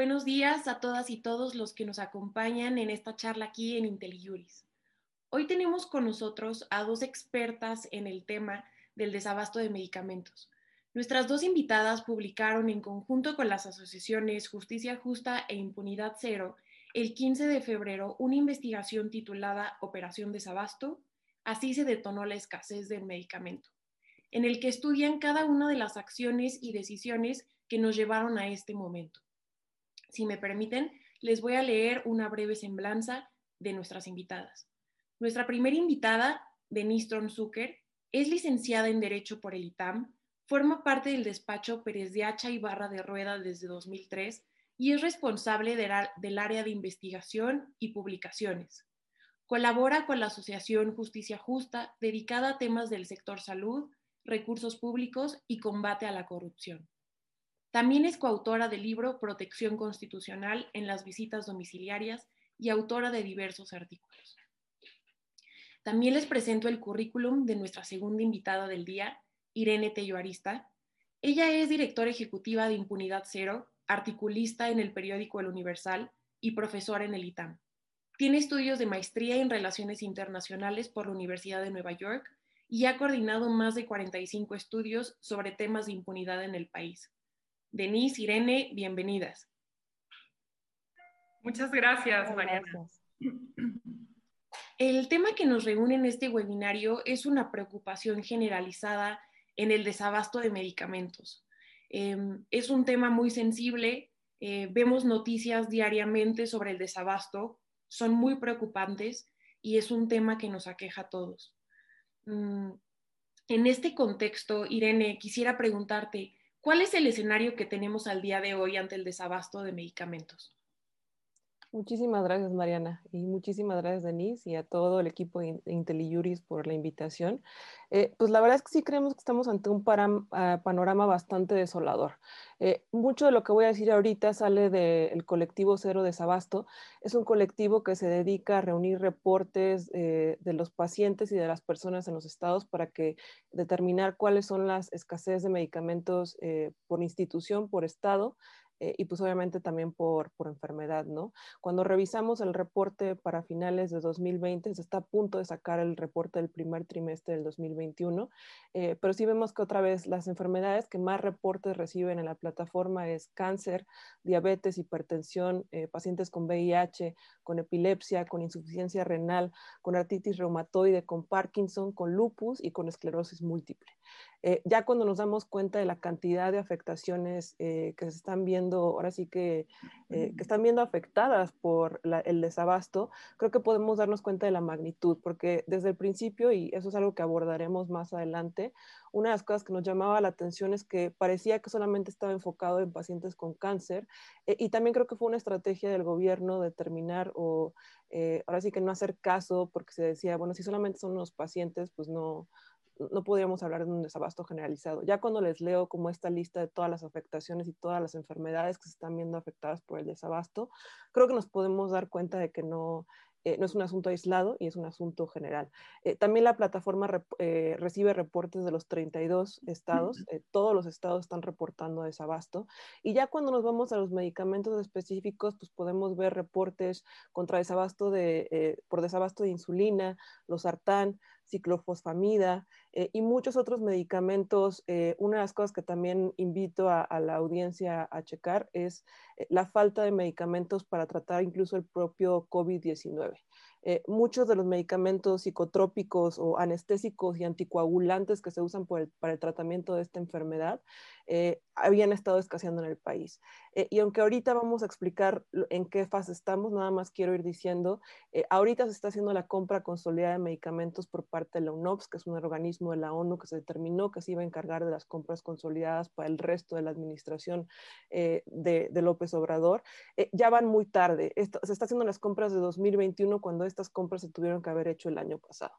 Buenos días a todas y todos los que nos acompañan en esta charla aquí en IntelliJuris. Hoy tenemos con nosotros a dos expertas en el tema del desabasto de medicamentos. Nuestras dos invitadas publicaron en conjunto con las asociaciones Justicia Justa e Impunidad Cero el 15 de febrero una investigación titulada Operación Desabasto, así se detonó la escasez del medicamento, en el que estudian cada una de las acciones y decisiones que nos llevaron a este momento. Si me permiten, les voy a leer una breve semblanza de nuestras invitadas. Nuestra primera invitada, Denise Tronzucker, es licenciada en Derecho por el ITAM, forma parte del despacho Pérez de Hacha y Barra de Rueda desde 2003 y es responsable del área de investigación y publicaciones. Colabora con la Asociación Justicia Justa, dedicada a temas del sector salud, recursos públicos y combate a la corrupción. También es coautora del libro Protección Constitucional en las visitas domiciliarias y autora de diversos artículos. También les presento el currículum de nuestra segunda invitada del día, Irene Tello Arista. Ella es directora ejecutiva de Impunidad Cero, articulista en el periódico El Universal y profesora en el ITAM. Tiene estudios de maestría en Relaciones Internacionales por la Universidad de Nueva York y ha coordinado más de 45 estudios sobre temas de impunidad en el país. Denise, Irene, bienvenidas. Muchas gracias, Mariana. El tema que nos reúne en este webinario es una preocupación generalizada en el desabasto de medicamentos. Em, es un tema muy sensible, eh, vemos noticias diariamente sobre el desabasto, son muy preocupantes y es un tema que nos aqueja a todos. Mm, en este contexto, Irene, quisiera preguntarte, ¿Cuál es el escenario que tenemos al día de hoy ante el desabasto de medicamentos? Muchísimas gracias, Mariana, y muchísimas gracias, Denise, y a todo el equipo de IntelliJuris por la invitación. Eh, pues la verdad es que sí creemos que estamos ante un ah, panorama bastante desolador. Eh, mucho de lo que voy a decir ahorita sale del colectivo Cero Desabasto. Es un colectivo que se dedica a reunir reportes eh, de los pacientes y de las personas en los estados para que determinar cuáles son las escasez de medicamentos por institución, por estado, eh, y pues obviamente también por, por enfermedad, ¿no? Cuando revisamos el reporte para finales de 2020, se está a punto de sacar el reporte del primer trimestre del 2021, eh, pero sí vemos que otra vez las enfermedades que más reportes reciben en la plataforma es cáncer, diabetes, hipertensión, eh, pacientes con VIH, con epilepsia, con insuficiencia renal, con artritis reumatoide, con Parkinson, con lupus y con esclerosis múltiple. Eh, ya cuando nos damos cuenta de la cantidad de afectaciones eh, que se están viendo, ahora sí que, eh, que están viendo afectadas por el desabasto, creo que podemos darnos cuenta de la magnitud, porque desde el principio, y eso es algo que abordaremos más adelante, una de las cosas que nos llamaba la atención es que parecía que solamente estaba enfocado en pacientes con cáncer, y también creo que fue una estrategia del gobierno determinar o ahora sí que no hacer caso, porque se decía, bueno, si solamente son los pacientes, pues no no podríamos hablar de un desabasto generalizado. Ya cuando les leo como esta lista de todas las afectaciones y todas las enfermedades que se están viendo afectadas por el desabasto, creo que nos podemos dar cuenta de que no, eh, no es un asunto aislado y es un asunto general. Eh, también la plataforma eh, recibe reportes de los 32 estados, todos los estados están reportando desabasto y ya cuando nos vamos a los medicamentos específicos, pues podemos ver reportes contra desabasto de, por desabasto de insulina, los sartán, ciclofosfamida eh, y muchos otros medicamentos. Eh, una de las cosas que también invito a, la audiencia a checar es eh, la falta de medicamentos para tratar incluso el propio COVID-19. muchos de los medicamentos psicotrópicos o anestésicos y anticoagulantes que se usan para el tratamiento de esta enfermedad habían estado escaseando en el país. Eh, y aunque ahorita vamos a explicar en qué fase estamos, nada más quiero ir diciendo, eh, ahorita se está haciendo la compra consolidada de medicamentos por parte de la UNOPS, que es un organismo de la ONU que se determinó que se iba a encargar de las compras consolidadas para el resto de la administración eh, de, López Obrador. ya van muy tarde, se está haciendo las compras de 2021 cuando estas compras se tuvieron que haber hecho el año pasado.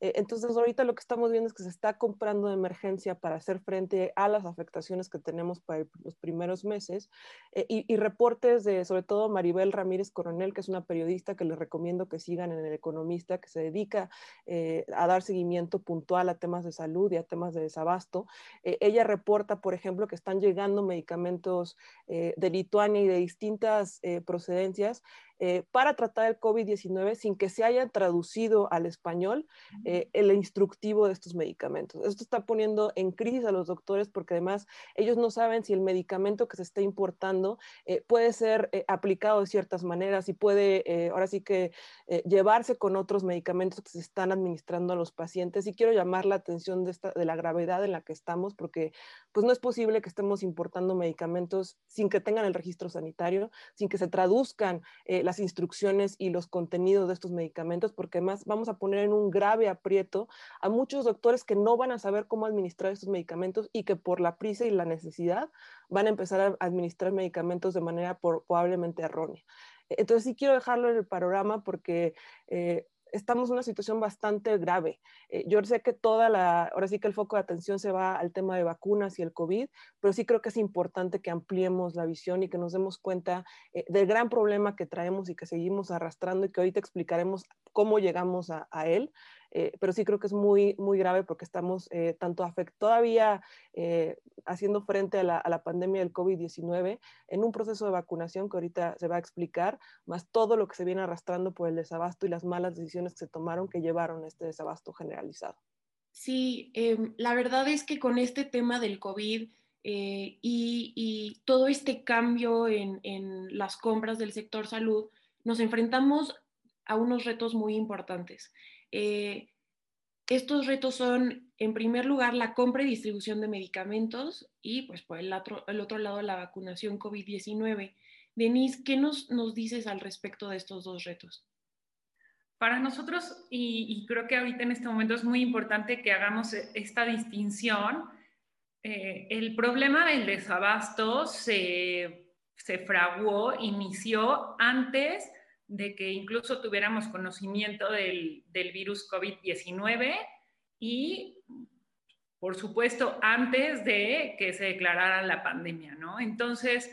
Entonces ahorita lo que estamos viendo es que se está comprando de emergencia para hacer frente a las afectaciones que tenemos para los primeros meses eh, y, reportes de sobre todo Maribel Ramírez Coronel, que es una periodista que les recomiendo que sigan en El Economista, que se dedica eh, a dar seguimiento puntual a temas de salud y a temas de desabasto. Eh, ella reporta, por ejemplo, que están llegando medicamentos eh, de Lituania y de distintas procedencias eh, para tratar el COVID-19 sin que se haya traducido al español eh, el instructivo de estos medicamentos. Esto está poniendo en crisis a los doctores porque además ellos no saben si el medicamento que se está importando eh, puede ser aplicado de ciertas maneras y puede ahora sí que llevarse con otros medicamentos que se están administrando a los pacientes. Y quiero llamar la atención de, esta, de la gravedad en la que estamos porque pues no es posible que estemos importando medicamentos sin que tengan el registro sanitario, sin que se traduzcan las instrucciones y los contenidos de estos medicamentos, porque además vamos a poner en un grave aprieto a muchos doctores que no van a saber cómo administrar estos medicamentos y que por la prisa y la necesidad van a empezar a administrar medicamentos de manera probablemente errónea. Entonces sí quiero dejarlo en el panorama porque eh, estamos en una situación bastante grave. Eh, yo sé que toda la, ahora sí que el foco de atención se va al tema de vacunas y el COVID, pero sí creo que es importante que ampliemos la visión y que nos demos cuenta eh, del gran problema que traemos y que seguimos arrastrando y que ahorita explicaremos cómo llegamos a él. Eh, pero sí creo que es muy, muy grave porque estamos eh, tanto todavía eh, haciendo frente a la, a la pandemia del COVID-19 en un proceso de vacunación que ahorita se va a explicar, más todo lo que se viene arrastrando por el desabasto y las malas decisiones que se tomaron que llevaron a este desabasto generalizado. Sí, em, la verdad es que con este tema del COVID y, y, todo este cambio en, en las compras del sector salud, nos enfrentamos a unos retos muy importantes. Eh, estos retos son, en primer lugar, la compra y distribución de medicamentos y, pues, por el otro, el otro lado, la vacunación COVID-19. Denise, ¿qué nos, nos dices al respecto de estos dos retos? Para nosotros, y, creo que ahorita en este momento es muy importante que hagamos esta distinción, eh, el problema del desabasto se, se fraguó, inició antes de que incluso tuviéramos conocimiento del, virus COVID-19 y, por supuesto, antes de que se declarara la pandemia, ¿no? Entonces,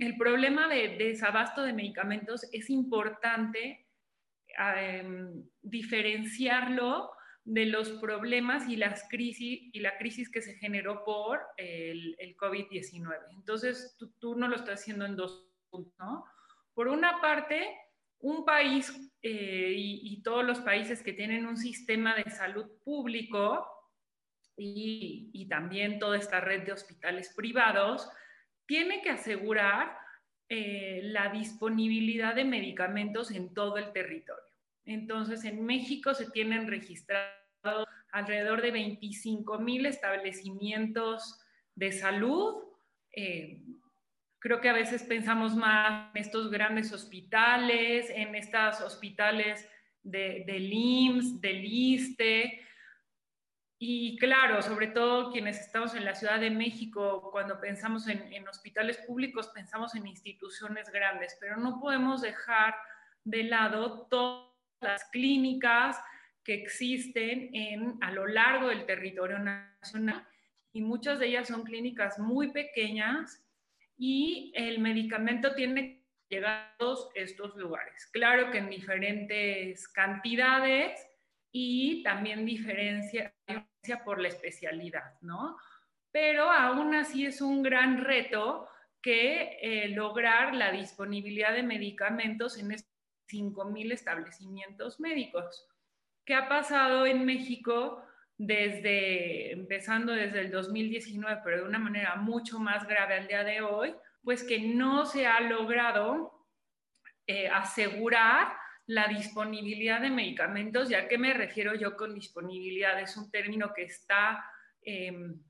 el problema de, desabasto de medicamentos es importante em, diferenciarlo de los problemas y las crisis y la crisis que se generó por el, COVID-19. Entonces, tú, tú, no lo estás haciendo en dos puntos, ¿no? Por una parte, un país eh, y, todos los países que tienen un sistema de salud público y, también toda esta red de hospitales privados, tiene que asegurar eh, la disponibilidad de medicamentos en todo el territorio. Entonces, en México se tienen registrados alrededor de 25 mil establecimientos de salud. Eh, Creo que a veces pensamos más en estos grandes hospitales, en estos hospitales de, del IMSS, del ISTE. Y claro, sobre todo quienes estamos en la Ciudad de México, cuando pensamos en, en hospitales públicos, pensamos en instituciones grandes, pero no podemos dejar de lado todas las clínicas que existen en, a lo largo del territorio nacional. Y muchas de ellas son clínicas muy pequeñas y el medicamento tiene que llegar a todos estos lugares. Claro que en diferentes cantidades y también diferencia por la especialidad, ¿no? Pero aún así es un gran reto que eh, lograr la disponibilidad de medicamentos en estos 5.000 establecimientos médicos. ¿Qué ha pasado en México? Desde, empezando desde el 2019, pero de una manera mucho más grave al día de hoy, pues que no se ha logrado eh, asegurar la disponibilidad de medicamentos. ¿Ya qué me refiero yo con disponibilidad? Es un término que está em,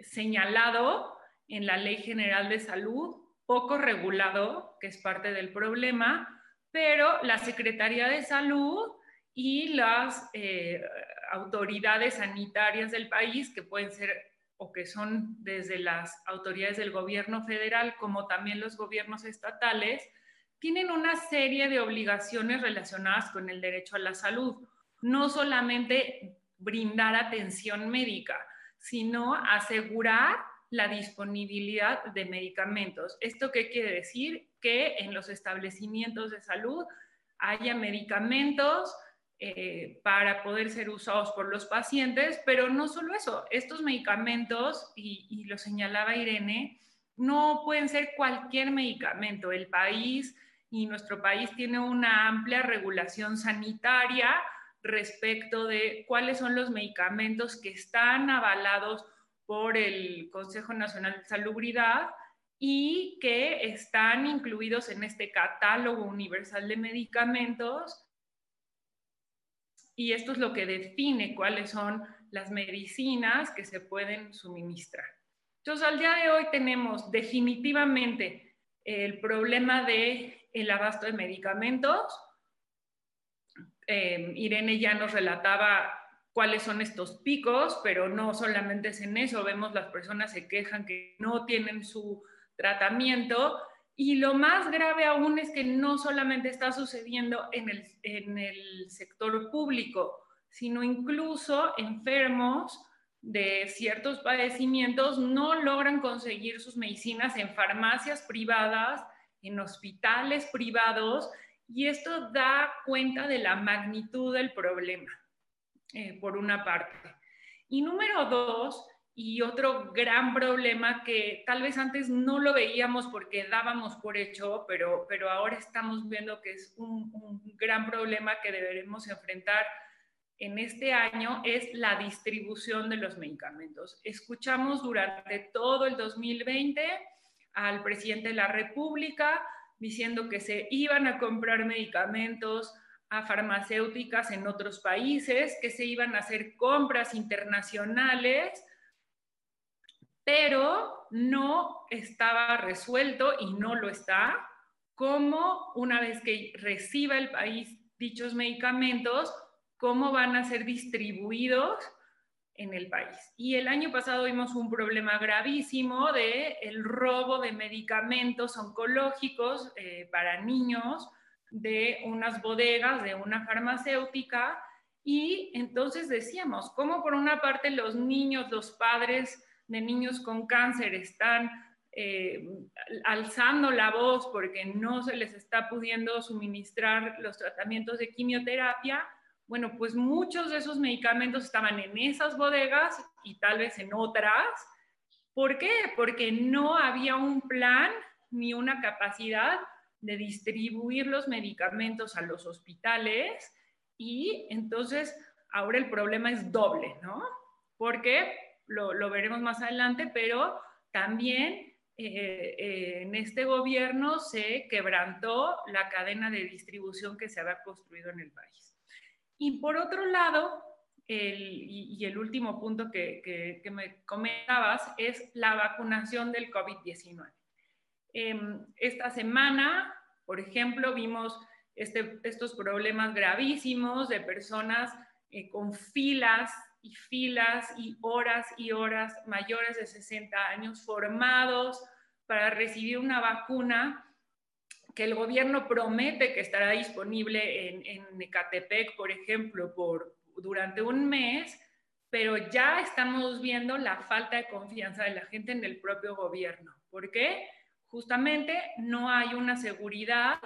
señalado en la Ley General de Salud, poco regulado, que es parte del problema, pero la Secretaría de Salud y las eh, autoridades sanitarias del país, que pueden ser o que son desde las autoridades del gobierno federal como también los gobiernos estatales, tienen una serie de obligaciones relacionadas con el derecho a la salud. No solamente brindar atención médica, sino asegurar la disponibilidad de medicamentos. ¿Esto qué quiere decir? Que en los establecimientos de salud haya medicamentos eh, para poder ser usados por los pacientes, pero no solo eso, estos medicamentos, y, lo señalaba Irene, no pueden ser cualquier medicamento. El país y nuestro país tiene una amplia regulación sanitaria respecto de cuáles son los medicamentos que están avalados por el Consejo Nacional de Salubridad y que están incluidos en este catálogo universal de medicamentos y esto es lo que define cuáles son las medicinas que se pueden suministrar. Entonces, al día de hoy tenemos definitivamente el problema de el abasto de medicamentos. Eh, Irene ya nos relataba cuáles son estos picos, pero no solamente es en eso, vemos las personas se quejan que no tienen su tratamiento y lo más grave aún es que no solamente está sucediendo en el, sector público, sino incluso enfermos de ciertos padecimientos no logran conseguir sus medicinas en farmacias privadas, en hospitales privados, y esto da cuenta de la magnitud del problema, eh, por una parte. Y número dos, y otro gran problema que tal vez antes no lo veíamos porque dábamos por hecho, pero, pero ahora estamos viendo que es un, un gran problema que deberemos enfrentar en este año es la distribución de los medicamentos. Escuchamos durante todo el 2020 al presidente de la República diciendo que se iban a comprar medicamentos a farmacéuticas en otros países, que se iban a hacer compras internacionales pero no estaba resuelto y no lo está, cómo una vez que reciba el país dichos medicamentos, cómo van a ser distribuidos en el país. Y el año pasado vimos un problema gravísimo de el robo de medicamentos oncológicos eh, para niños de unas bodegas, de una farmacéutica, y entonces decíamos, cómo por una parte los niños, los padres de niños con cáncer están eh, alzando la voz porque no se les está pudiendo suministrar los tratamientos de quimioterapia, bueno, pues muchos de esos medicamentos estaban en esas bodegas y tal vez en otras. ¿Por qué? Porque no había un plan ni una capacidad de distribuir los medicamentos a los hospitales y entonces ahora el problema es doble, ¿no? Porque lo, veremos más adelante, pero también eh, eh, en este gobierno se quebrantó la cadena de distribución que se había construido en el país. Y por otro lado, y, el último punto que, me comentabas es la vacunación del COVID-19. Em, esta semana, por ejemplo, vimos este, estos problemas gravísimos de personas eh, con filas y filas y horas y horas mayores de 60 años formados para recibir una vacuna que el gobierno promete que estará disponible en, en Ecatepec, por ejemplo, por, durante un mes, pero ya estamos viendo la falta de confianza de la gente en el propio gobierno. ¿Por qué? Justamente no hay una seguridad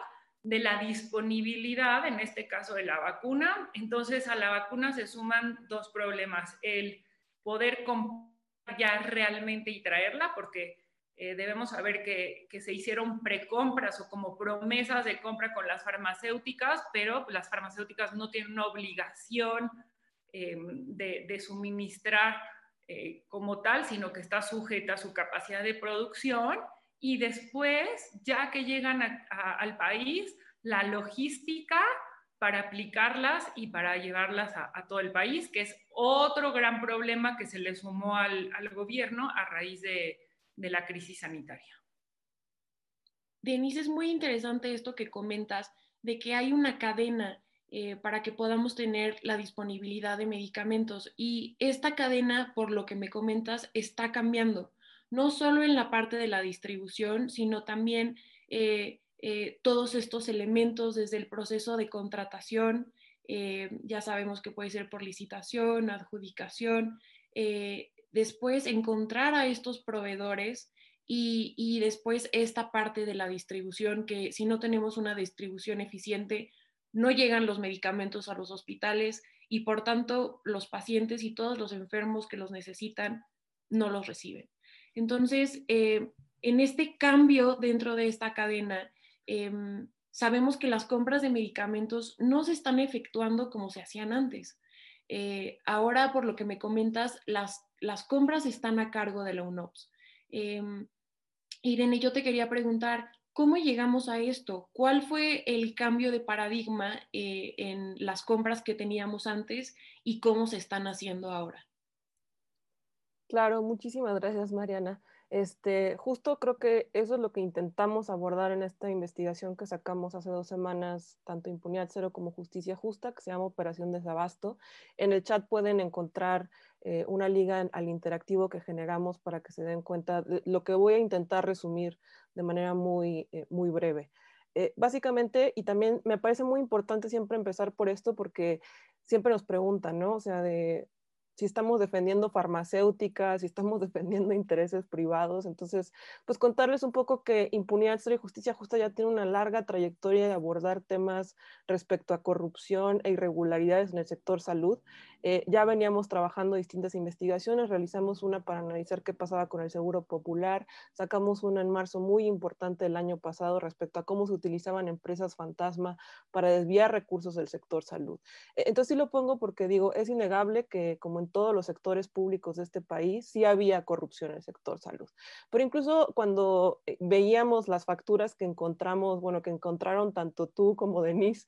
de la disponibilidad, en este caso de la vacuna. Entonces a la vacuna se suman dos problemas, el poder comprar ya realmente y traerla, porque eh, debemos saber que, se hicieron precompras o como promesas de compra con las farmacéuticas, pero las farmacéuticas no tienen una obligación eh, de, suministrar eh, como tal, sino que está sujeta a su capacidad de producción y después, ya que llegan al país, la logística para aplicarlas y para llevarlas a, todo el país, que es otro gran problema que se le sumó al, gobierno a raíz de, la crisis sanitaria. Denise, es muy interesante esto que comentas de que hay una cadena eh, para que podamos tener la disponibilidad de medicamentos y esta cadena, por lo que me comentas, está cambiando no solo en la parte de la distribución, sino también eh, eh, todos estos elementos desde el proceso de contratación, eh, ya sabemos que puede ser por licitación, adjudicación, después encontrar a estos proveedores y, y, después esta parte de la distribución, que si no tenemos una distribución eficiente, no llegan los medicamentos a los hospitales y por tanto los pacientes y todos los enfermos que los necesitan no los reciben. Entonces, eh, en este cambio dentro de esta cadena, em, sabemos que las compras de medicamentos no se están efectuando como se hacían antes. Eh, ahora, por lo que me comentas, las, las compras están a cargo de la UNOPS. Em, Irene, yo te quería preguntar, ¿cómo llegamos a esto? ¿Cuál fue el cambio de paradigma eh, en las compras que teníamos antes y cómo se están haciendo ahora? Claro, muchísimas gracias, Mariana. Este, justo creo que eso es lo que intentamos abordar en esta investigación que sacamos hace dos semanas, tanto Impunidad Cero como Justicia Justa, que se llama Operación Desabasto. En el chat pueden encontrar eh, una liga al interactivo que generamos para que se den cuenta de lo que voy a intentar resumir de manera muy, eh, muy breve. Eh, básicamente, y también me parece muy importante siempre empezar por esto porque siempre nos preguntan, ¿no? O sea, de si estamos defendiendo farmacéuticas, si estamos defendiendo intereses privados. Entonces, pues contarles un poco que Impunidad Cero y Justicia Justa ya tiene una larga trayectoria de abordar temas respecto a corrupción e irregularidades en el sector salud. Eh, ya veníamos trabajando distintas investigaciones, realizamos una para analizar qué pasaba con el seguro popular, sacamos una en marzo muy importante el año pasado respecto a cómo se utilizaban empresas fantasma para desviar recursos del sector salud. Eh, entonces sí lo pongo porque digo, es innegable que como en todos los sectores públicos de este país, sí había corrupción en el sector salud. Pero incluso cuando eh, veíamos las facturas que encontramos, bueno, que encontraron tanto tú como Denise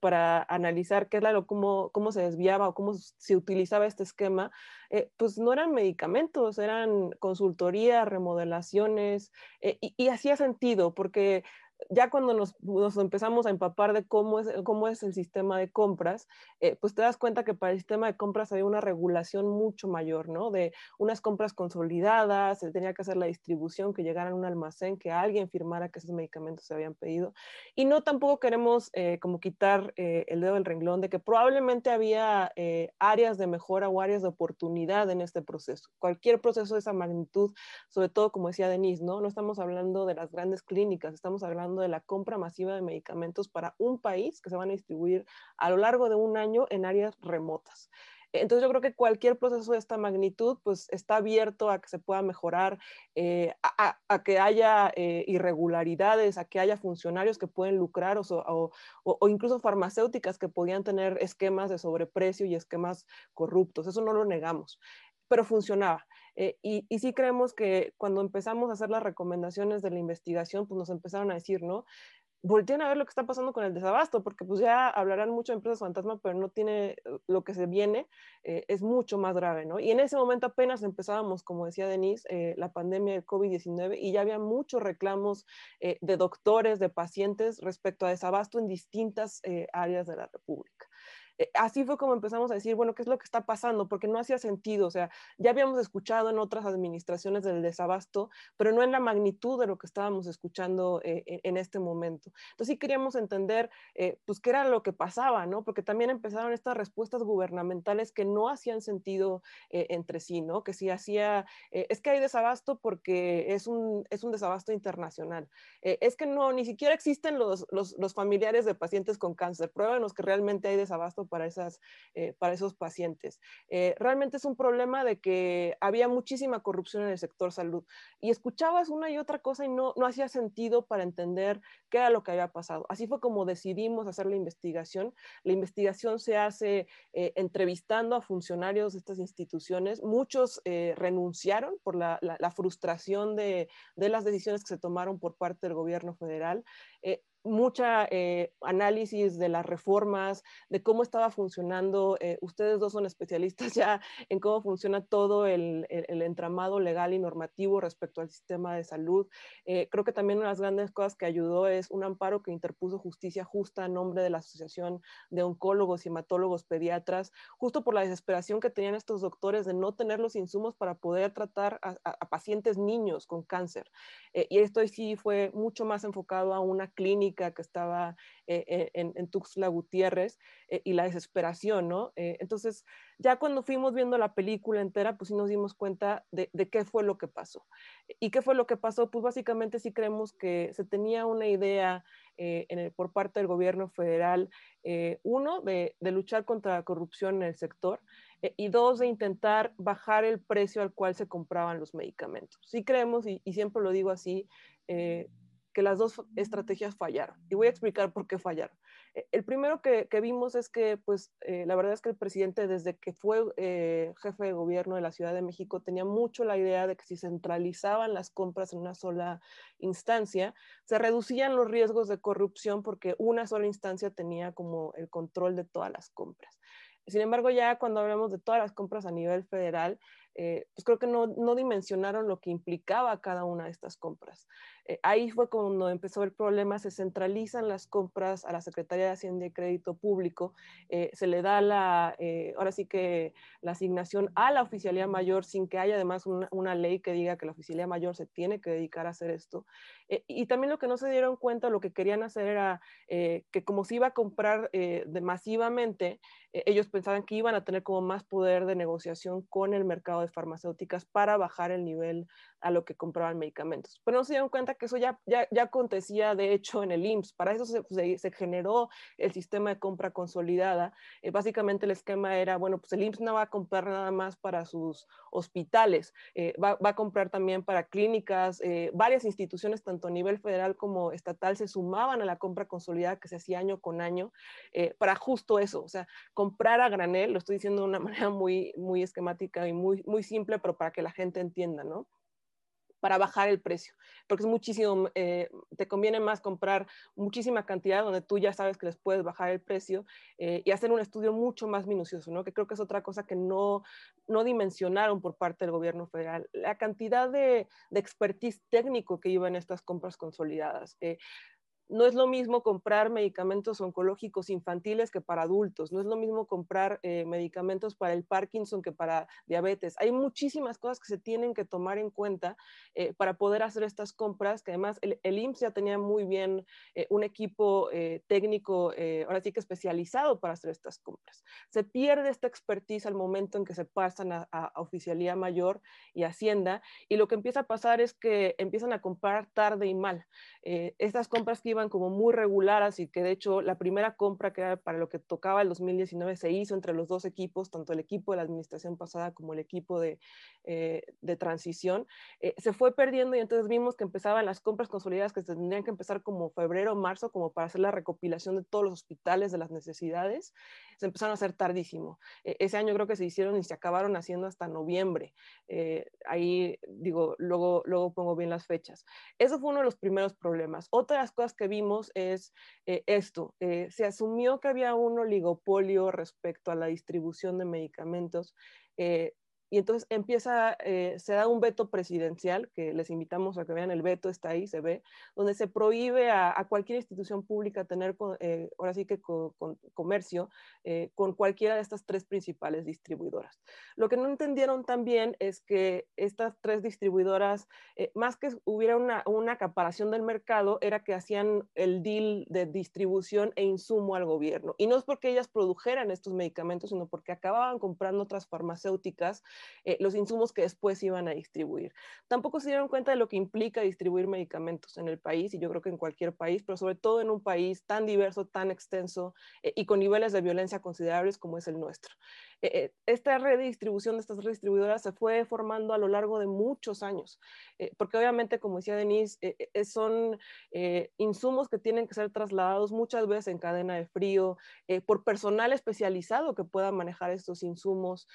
para analizar qué es lo, cómo, cómo se desviaba o cómo se utilizaba este esquema, eh, pues no eran medicamentos, eran consultoría, remodelaciones, eh, y, hacía sentido porque ya cuando nos, empezamos a empapar de cómo es, cómo es el sistema de compras, eh, pues te das cuenta que para el sistema de compras había una regulación mucho mayor, ¿no? De unas compras consolidadas, se tenía que hacer la distribución, que llegara a un almacén, que alguien firmara que esos medicamentos se habían pedido. Y no tampoco queremos eh, como quitar eh, el dedo del renglón de que probablemente había áreas de mejora o áreas de oportunidad en este proceso. Cualquier proceso de esa magnitud, sobre todo como decía Denise, ¿no? No estamos hablando de las grandes clínicas, estamos hablando de la compra masiva de medicamentos para un país que se van a distribuir a lo largo de un año en áreas remotas. Entonces yo creo que cualquier proceso de esta magnitud pues está abierto a que se pueda mejorar, eh, a, que haya eh, irregularidades, a que haya funcionarios que pueden lucrar o, o, incluso farmacéuticas que podían tener esquemas de sobreprecio y esquemas corruptos. Eso no lo negamos, pero funcionaba. Eh, y, sí creemos que cuando empezamos a hacer las recomendaciones de la investigación, pues nos empezaron a decir, ¿no? Volteen a ver lo que está pasando con el desabasto, porque pues ya hablarán mucho de empresas fantasma, pero no tiene eh, lo que se viene, eh, es mucho más grave, ¿no? Y en ese momento apenas empezábamos, como decía Denise, la pandemia del COVID-19 y ya había muchos reclamos de doctores, de pacientes respecto a desabasto en distintas áreas de la República. Eh, así fue como empezamos a decir, bueno, ¿qué es lo que está pasando? Porque no hacía sentido, o sea, ya habíamos escuchado en otras administraciones del desabasto, pero no en la magnitud de lo que estábamos escuchando eh, en este momento. Entonces sí queríamos entender, eh, pues, qué era lo que pasaba, ¿no? Porque también empezaron estas respuestas gubernamentales que no hacían sentido entre sí, ¿no? Que si hacía, es que hay desabasto porque es un, es un desabasto internacional. es que no, ni siquiera existen los, los, los familiares de pacientes con cáncer. Pruébanos que realmente hay desabasto para, esas, eh, para esos pacientes. Eh, realmente es un problema de que había muchísima corrupción en el sector salud y escuchabas una y otra cosa y no, no hacía sentido para entender qué era lo que había pasado. Así fue como decidimos hacer la investigación. La investigación se hace eh, entrevistando a funcionarios de estas instituciones. Muchos renunciaron por la, la, frustración de, de, las decisiones que se tomaron por parte del gobierno federal mucha eh, análisis de las reformas, de cómo estaba funcionando. Eh, ustedes dos son especialistas ya en cómo funciona todo el, entramado legal y normativo respecto al sistema de salud. Eh, creo que también una de las grandes cosas que ayudó es un amparo que interpuso Justicia Justa a nombre de la Asociación de Oncólogos Hematólogos Pediatras, justo por la desesperación que tenían estos doctores de no tener los insumos para poder tratar a, a pacientes niños con cáncer. y esto sí fue mucho más enfocado a una clínica que estaba en, en, Tuxtla Gutiérrez y la desesperación, ¿no? entonces, ya cuando fuimos viendo la película entera, pues sí nos dimos cuenta de, de, qué fue lo que pasó. ¿Y qué fue lo que pasó? Pues básicamente sí creemos que se tenía una idea en el, por parte del gobierno federal, uno, de, de luchar contra la corrupción en el sector, eh, y dos, de intentar bajar el precio al cual se compraban los medicamentos. Sí creemos, y, siempre lo digo así, eh, que las dos estrategias fallaron. Y voy a explicar por qué fallaron. Eh, el primero que, vimos es que, pues, la verdad es que el presidente, desde que fue jefe de gobierno de la Ciudad de México, tenía mucho la idea de que si centralizaban las compras en una sola instancia, se reducían los riesgos de corrupción porque una sola instancia tenía como el control de todas las compras. Sin embargo, ya cuando hablamos de todas las compras a nivel federal, eh, pues creo que no, no, dimensionaron lo que implicaba cada una de estas compras. Eh, ahí fue cuando empezó el problema, se centralizan las compras a la Secretaría de Hacienda y Crédito Público, eh, se le da la, eh, ahora sí que la asignación a la oficialía mayor sin que haya además una, ley que diga que la oficialía mayor se tiene que dedicar a hacer esto. y también lo que no se dieron cuenta, lo que querían hacer era que como se iba a comprar de masivamente, ellos pensaban que iban a tener como más poder de negociación con el mercado de farmacéuticas para bajar el nivel a lo que compraban medicamentos. Pero no se dieron cuenta que eso ya, ya, acontecía, de hecho, en el IMSS. Para eso se, generó el sistema de compra consolidada. Eh, básicamente el esquema era, bueno, pues el IMSS no va a comprar nada más para sus hospitales, eh, va, a comprar también para clínicas. Eh, varias instituciones, tanto a nivel federal como estatal, se sumaban a la compra consolidada que se hacía año con año para justo eso, o sea, comprar a granel, lo estoy diciendo de una manera muy, muy esquemática y muy, muy simple, pero para que la gente entienda, ¿no? Para bajar el precio, porque es muchísimo, eh, te conviene más comprar muchísima cantidad donde tú ya sabes que les puedes bajar el precio eh, y hacer un estudio mucho más minucioso, ¿no? Que creo que es otra cosa que no, no dimensionaron por parte del gobierno federal. La cantidad de, de expertise técnico que iba en estas compras consolidadas. Eh, no es lo mismo comprar medicamentos oncológicos infantiles que para adultos, no es lo mismo comprar eh, medicamentos para el Parkinson que para diabetes. Hay muchísimas cosas que se tienen que tomar en cuenta eh, para poder hacer estas compras, que además el, IMSS ya tenía muy bien eh, un equipo técnico, ahora sí que especializado para hacer estas compras. Se pierde esta expertise al momento en que se pasan a, a oficialía mayor y Hacienda, y lo que empieza a pasar es que empiezan a comprar tarde y mal. estas compras que como muy regulares y que de hecho la primera compra que era para lo que tocaba el 2019 se hizo entre los dos equipos, tanto el equipo de la administración pasada como el equipo de, eh, de transición, eh, se fue perdiendo y entonces vimos que empezaban las compras consolidadas que tendrían que empezar como febrero o marzo, como para hacer la recopilación de todos los hospitales, de las necesidades, se empezaron a hacer tardísimo. E, ese año creo que se hicieron y se acabaron haciendo hasta noviembre. Eh, ahí digo, luego, luego pongo bien las fechas. Eso fue uno de los primeros problemas. Otra de las cosas que vimos es eh, esto. Eh, se asumió que había un oligopolio respecto a la distribución de medicamentos. Y entonces empieza, eh, se da un veto presidencial, que les invitamos a que vean, el veto está ahí, se ve, donde se prohíbe a, cualquier institución pública tener, eh, ahora sí que con, comercio, eh, con cualquiera de estas tres principales distribuidoras. Lo que no entendieron también es que estas tres distribuidoras, más que hubiera una, una acaparación del mercado, era que hacían el deal de distribución e insumo al gobierno. Y no es porque ellas produjeran estos medicamentos, sino porque acababan comprando otras farmacéuticas eh, los insumos que después iban a distribuir. Tampoco se dieron cuenta de lo que implica distribuir medicamentos en el país, y yo creo que en cualquier país, pero sobre todo en un país tan diverso, tan extenso eh, y con niveles de violencia considerables como es el nuestro. Eh, esta red de estas distribuidoras se fue formando a lo largo de muchos años, porque obviamente, como decía Denise, son insumos que tienen que ser trasladados muchas veces en cadena de frío por personal especializado que pueda manejar estos insumos.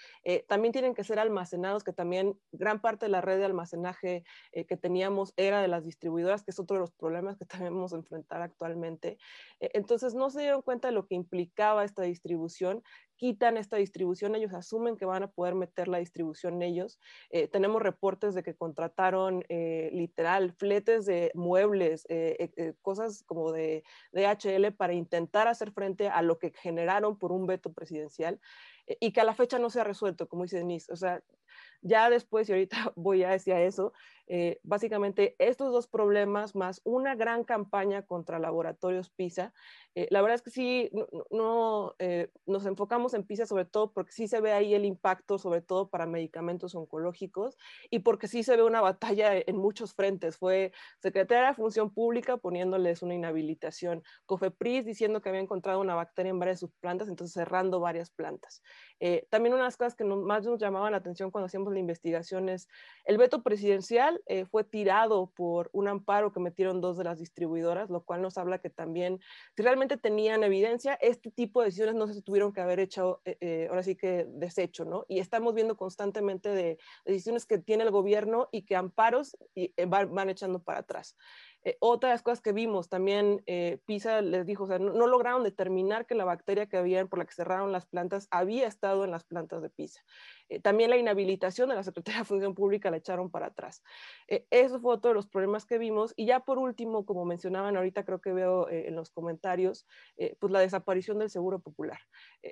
también tienen que ser almacenados, que también gran parte de la red de almacenaje eh, que teníamos era de las distribuidoras, que es otro de los problemas que vamos a enfrentar actualmente. Eh, entonces no se dieron cuenta de lo que implicaba esta distribución, quitan esta distribución, ellos asumen que van a poder meter la distribución ellos. Eh, tenemos reportes de que contrataron literal fletes de muebles, cosas como de DHL para intentar hacer frente a lo que generaron por un veto presidencial. Eh, y que a la fecha no se ha resuelto, como dice Denise. O sea, ya después, y ahorita voy a decir eso, eh, básicamente estos dos problemas más una gran campaña contra laboratorios PISA. Eh, la verdad es que sí, no, eh, nos enfocamos en PISA sobre todo porque sí se ve ahí el impacto, sobre todo para medicamentos oncológicos y porque sí se ve una batalla en muchos frentes. Fue Secretaría de Función Pública poniéndoles una inhabilitación, COFEPRIS diciendo que había encontrado una bacteria en varias de sus plantas, entonces cerrando varias plantas. también una de las cosas que más nos llamaban la atención cuando hacíamos la investigación es el veto presidencial eh, fue tirado por un amparo que metieron dos de las distribuidoras, lo cual nos habla que también, si realmente tenían evidencia, este tipo de decisiones no se tuvieron que haber hecho, eh, eh, ahora sí que desecho, ¿no? Y estamos viendo constantemente de, decisiones que tiene el gobierno y que amparos van echando para atrás. Eh, otras cosas que vimos también, eh, PISA les dijo, o sea, no, lograron determinar que la bacteria que había por la que cerraron las plantas había estado en las plantas de PISA. Eh, también la inhabilitación de la Secretaría de Función Pública la echaron para atrás. eso fue otro de los problemas que vimos. Y ya por último, como mencionaban ahorita, creo que veo en los comentarios, pues la desaparición del Seguro Popular.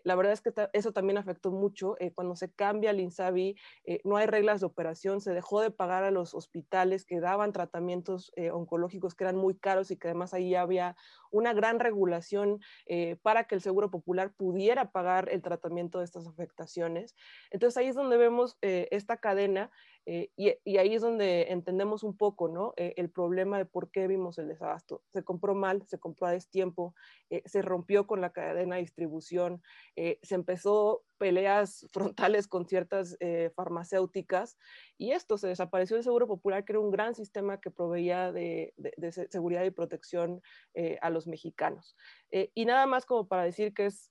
la verdad es que eso también afectó mucho. cuando se cambia el INSABI, no hay reglas de operación, se dejó de pagar a los hospitales que daban tratamientos oncológicos que eran muy caros y que además ahí había una gran regulación eh, para que el Seguro Popular pudiera pagar el tratamiento de estas afectaciones. Entonces ahí es donde vemos eh, esta cadena eh, y, ahí es donde entendemos un poco ¿no? el problema de por qué vimos el desabasto. Se compró mal, se compró a destiempo, se rompió con la cadena de distribución, se empezó peleas frontales con ciertas farmacéuticas y esto se desapareció el Seguro Popular, que era un gran sistema que proveía de, de seguridad y protección a los mexicanos. Eh, y nada más como para decir que es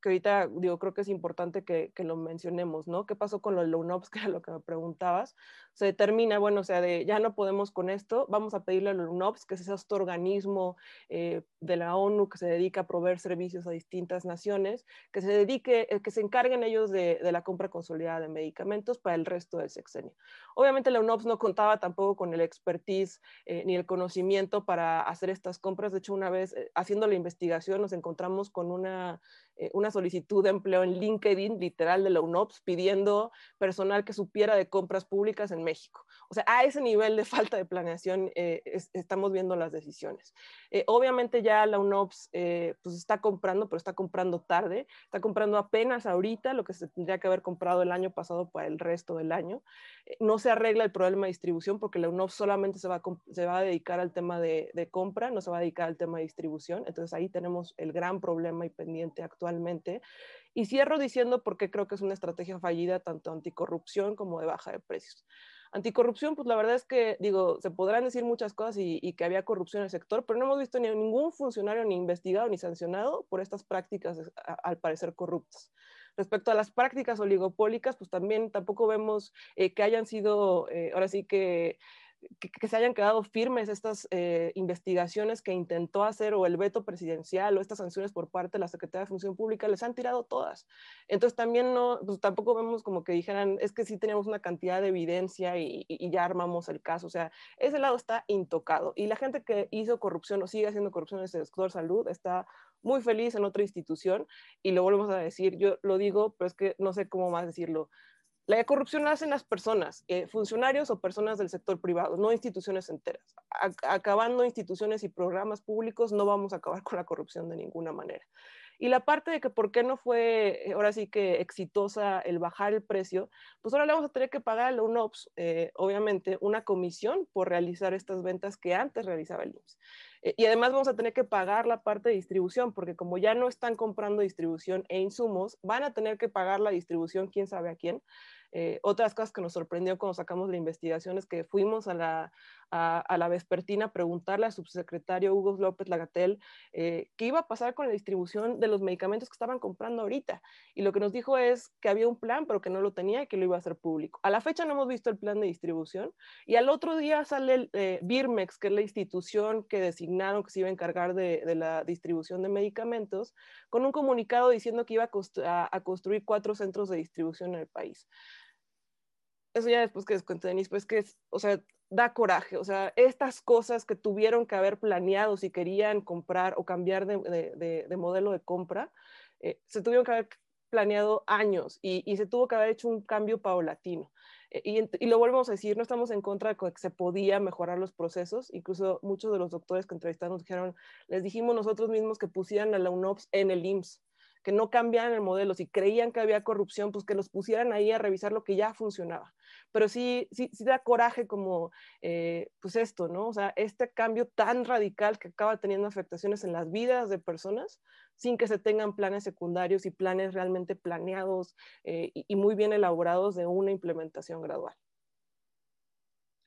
que ahorita digo, creo que es importante que, lo mencionemos, ¿no? ¿Qué pasó con los LUNOPS, que era lo que me preguntabas? Se determina, bueno, o sea, de ya no podemos con esto, vamos a pedirle a los LUNOPS, que es este organismo eh, de la ONU que se dedica a proveer servicios a distintas naciones, que se dedique, eh, que se encarguen ellos de, la compra consolidada de medicamentos para el resto del sexenio. Obviamente la UNOPS no contaba tampoco con el expertise eh, ni el conocimiento para hacer estas compras. De hecho, una vez haciendo la investigación nos encontramos con una eh, una solicitud de empleo en LinkedIn, literal, de la UNOPS, pidiendo personal que supiera de compras públicas en México. O sea, a ese nivel de falta de planeación eh, estamos viendo las decisiones. Eh, obviamente ya la UNOPS pues está comprando, pero está comprando tarde, está comprando apenas ahorita lo que se tendría que haber comprado el año pasado para el resto del año. no se arregla el problema de distribución porque la UNOPS solamente se va a, se va a dedicar al tema de, de compra, no se va a dedicar al tema de distribución. Entonces ahí tenemos el gran problema y pendiente actual actualmente. Y cierro diciendo por qué creo que es una estrategia fallida tanto anticorrupción como de baja de precios. Anticorrupción, pues la verdad es que, digo, se podrán decir muchas cosas y, que había corrupción en el sector, pero no hemos visto ni ningún funcionario ni investigado ni sancionado por estas prácticas, al parecer corruptas. Respecto a las prácticas oligopólicas, pues también tampoco vemos eh, que hayan sido, eh, ahora sí que que, se hayan quedado firmes estas eh, investigaciones que intentó hacer o el veto presidencial o estas sanciones por parte de la Secretaría de Función Pública, les han tirado todas. Entonces también no, pues tampoco vemos como que dijeran, es que sí teníamos una cantidad de evidencia y, ya armamos el caso. O sea, ese lado está intocado. Y la gente que hizo corrupción o sigue haciendo corrupción en el sector salud está muy feliz en otra institución y lo volvemos a decir, yo lo digo, pero es que no sé cómo más decirlo. La corrupción la hacen las personas, eh, funcionarios o personas del sector privado, no instituciones enteras. acabando instituciones y programas públicos, no vamos a acabar con la corrupción de ninguna manera. Y la parte de que por qué no fue eh, ahora sí que exitosa el bajar el precio, pues ahora le vamos a tener que pagar a la UNOPS, eh, obviamente, una comisión por realizar estas ventas que antes realizaba el IMSS. Y además vamos a tener que pagar la parte de distribución, porque como ya no están comprando distribución e insumos, van a tener que pagar la distribución, quién sabe a quién. Eh, otras cosas que nos sorprendió cuando sacamos la investigación es que fuimos a la, a, la vespertina a preguntarle al subsecretario Hugo López Lagatel eh, qué iba a pasar con la distribución de los medicamentos que estaban comprando ahorita. Y lo que nos dijo es que había un plan, pero que no lo tenía y que lo iba a hacer público. A la fecha no hemos visto el plan de distribución y al otro día sale el, eh, Birmex, que es la institución que designaron que se iba a encargar de, la distribución de medicamentos, con un comunicado diciendo que iba a, construir cuatro centros de distribución en el país. Eso ya después que descuente Denise, pues que es, o sea, da coraje, o sea, estas cosas que tuvieron que haber planeado si querían comprar o cambiar de, modelo de compra, eh, se tuvieron que haber planeado años y, se tuvo que haber hecho un cambio paulatino. Eh, y, lo volvemos a decir, no estamos en contra de que se podía mejorar los procesos, incluso muchos de los doctores que entrevistamos dijeron, les dijimos nosotros mismos que pusieran a la UNOPS en el IMSS, que no cambiaran el modelo, si creían que había corrupción, pues que los pusieran ahí a revisar lo que ya funcionaba. Pero sí, sí, sí da coraje como, eh, pues esto, ¿no? O sea, este cambio tan radical que acaba teniendo afectaciones en las vidas de personas sin que se tengan planes secundarios y planes realmente planeados eh, y, muy bien elaborados de una implementación gradual.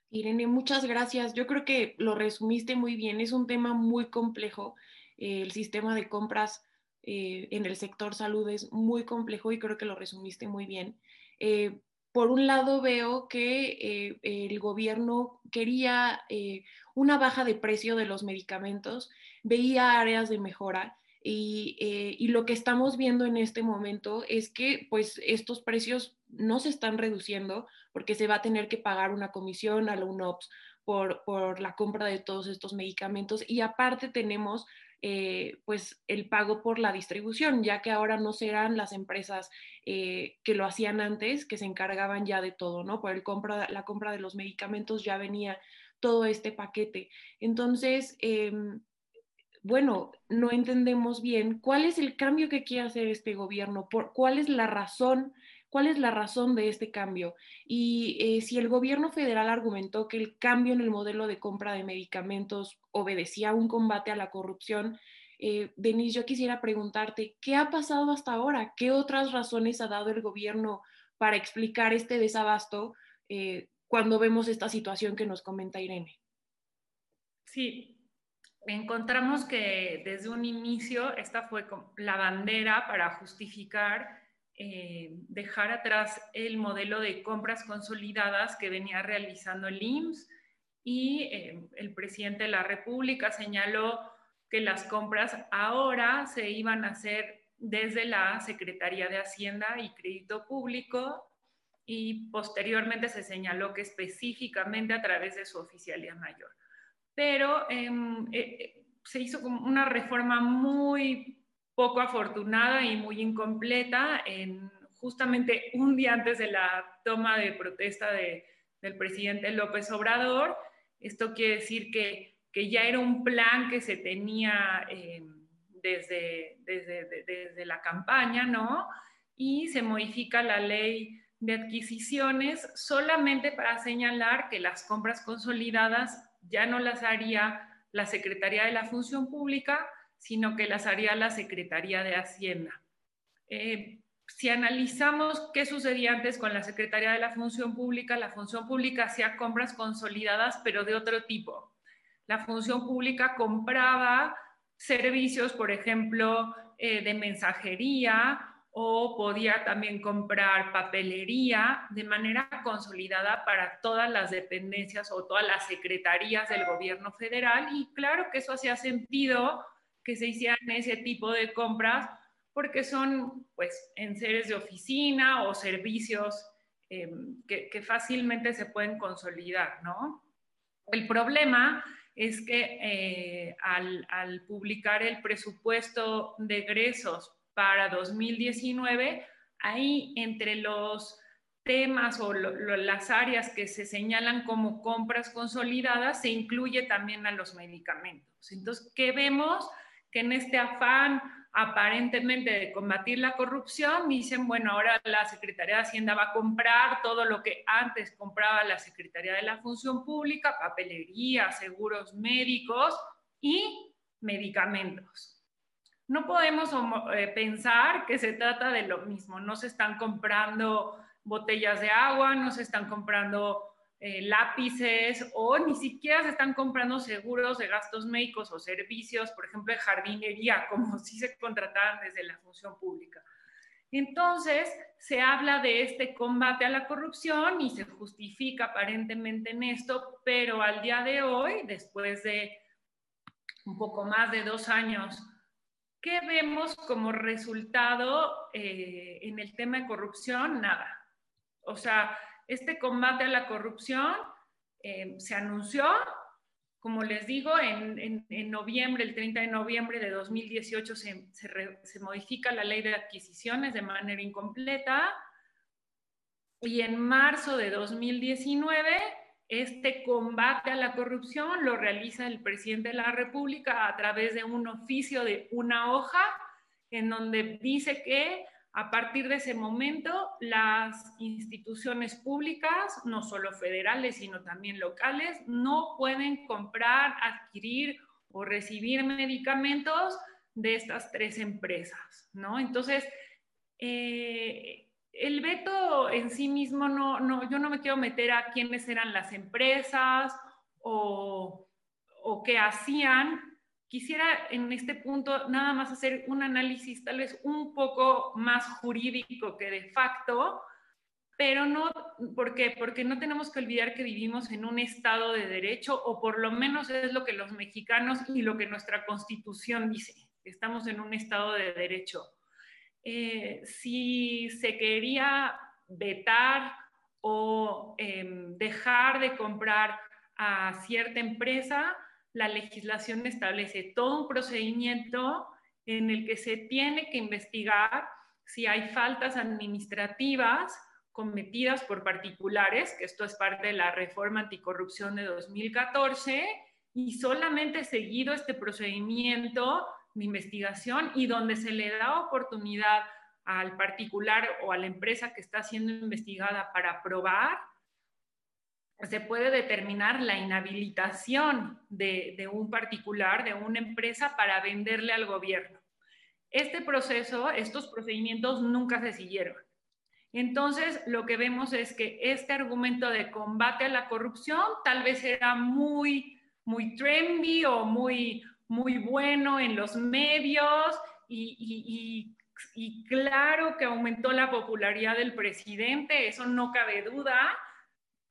Irene, muchas gracias. Yo creo que lo resumiste muy bien. Es un tema muy complejo. el sistema de compras eh, en el sector salud es muy complejo y creo que lo resumiste muy bien. Eh, por un lado veo que eh, el gobierno quería una baja de precio de los medicamentos, veía áreas de mejora y, y, lo que estamos viendo en este momento es que pues estos precios no se están reduciendo porque se va a tener que pagar una comisión a la UNOPS por, por la compra de todos estos medicamentos y aparte tenemos eh, pues el pago por la distribución, ya que ahora no serán las empresas eh, que lo hacían antes, que se encargaban ya de todo, ¿no? Por el compra, la compra de los medicamentos ya venía todo este paquete. Entonces, em, bueno, no entendemos bien cuál es el cambio que quiere hacer este gobierno, por, cuál es la razón cuál es la razón de este cambio. Y eh, si el gobierno federal argumentó que el cambio en el modelo de compra de medicamentos obedecía a un combate a la corrupción, eh, Denise, yo quisiera preguntarte, ¿qué ha pasado hasta ahora? ¿Qué otras razones ha dado el gobierno para explicar este desabasto eh, cuando vemos esta situación que nos comenta Irene? Sí, encontramos que desde un inicio esta fue la bandera para justificar eh, dejar atrás el modelo de compras consolidadas que venía realizando el IMSS y eh, el presidente de la República señaló que las compras ahora se iban a hacer desde la Secretaría de Hacienda y Crédito Público y posteriormente se señaló que específicamente a través de su oficialía mayor. Pero em, eh, se hizo como una reforma muy poco afortunada y muy incompleta en justamente un día antes de la toma de protesta del presidente López Obrador. Esto quiere decir que, que ya era un plan que se tenía eh, desde, desde, desde, la campaña, ¿no? Y se modifica la ley de adquisiciones solamente para señalar que las compras consolidadas ya no las haría la Secretaría de la Función Pública, sino que las haría la Secretaría de Hacienda. Eh, si analizamos qué sucedía antes con la Secretaría de la Función Pública, la Función Pública hacía compras consolidadas, pero de otro tipo. La Función Pública compraba servicios, por ejemplo, eh, de mensajería o podía también comprar papelería de manera consolidada para todas las dependencias o todas las secretarías del gobierno federal. Y claro que eso hacía sentido que se hicieran ese tipo de compras porque son pues en seres de oficina o servicios em, que, fácilmente se pueden consolidar, ¿no? El problema es que eh, al, publicar el presupuesto de egresos para 2019, ahí entre los temas o las áreas que se señalan como compras consolidadas, se incluye también a los medicamentos. Entonces, ¿qué vemos? Que en este afán aparentemente de combatir la corrupción, dicen, bueno, ahora la Secretaría de Hacienda va a comprar todo lo que antes compraba la Secretaría de la Función Pública, papelería, seguros médicos y medicamentos. No podemos eh, pensar que se trata de lo mismo, no se están comprando botellas de agua, no se están comprando eh, lápices o ni siquiera se están comprando seguros de gastos médicos o servicios, por ejemplo, de jardinería, como si se contrataran desde la función pública. Entonces, se habla de este combate a la corrupción y se justifica aparentemente en esto, pero al día de hoy, después de un poco más de dos años, ¿qué vemos como resultado eh, en el tema de corrupción? Nada. O sea, este combate a la corrupción eh, se anunció, como les digo, en, noviembre, el 30 de noviembre de 2018 se, se, modifica la ley de adquisiciones de manera incompleta. Y en marzo de 2019 este combate a la corrupción lo realiza el presidente de la República a través de un oficio de una hoja en donde dice que a partir de ese momento, las instituciones públicas, no solo federales, sino también locales, no pueden comprar, adquirir o recibir medicamentos de estas tres empresas, ¿no? Entonces, eh, el veto en sí mismo, no, no, yo no me quiero meter a quiénes eran las empresas o, o qué hacían, Quisiera en este punto nada más hacer un análisis tal vez un poco más jurídico que de facto, pero no, ¿por qué? Porque no tenemos que olvidar que vivimos en un Estado de Derecho, o por lo menos es lo que los mexicanos y lo que nuestra Constitución dice, estamos en un Estado de Derecho. Eh, si se quería vetar o em, dejar de comprar a cierta empresa, la legislación establece todo un procedimiento en el que se tiene que investigar si hay faltas administrativas cometidas por particulares, que esto es parte de la reforma anticorrupción de 2014, y solamente seguido este procedimiento de investigación y donde se le da oportunidad al particular o a la empresa que está siendo investigada para probar, se puede determinar la inhabilitación de, un particular, de una empresa, para venderle al gobierno. Este proceso, estos procedimientos nunca se siguieron. Entonces, lo que vemos es que este argumento de combate a la corrupción tal vez era muy, muy trendy o muy, muy bueno en los medios y, claro que aumentó la popularidad del presidente, eso no cabe duda,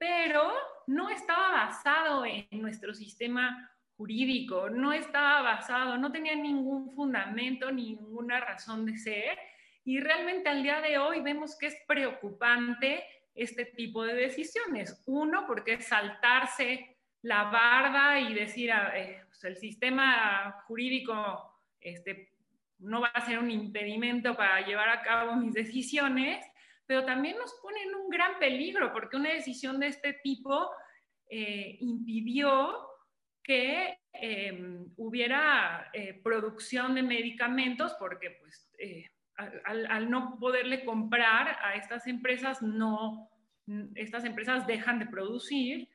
pero no estaba basado en nuestro sistema jurídico, no estaba basado, no tenía ningún fundamento, ninguna razón de ser. Y realmente al día de hoy vemos que es preocupante este tipo de decisiones. Uno, porque es saltarse la barda y decir, ah, eh, pues el sistema jurídico este, no va a ser un impedimento para llevar a cabo mis decisiones pero también nos pone en un gran peligro porque una decisión de este tipo eh, impidió que em, hubiera eh, producción de medicamentos porque pues eh, al, al, no poderle comprar a estas empresas no estas empresas dejan de producir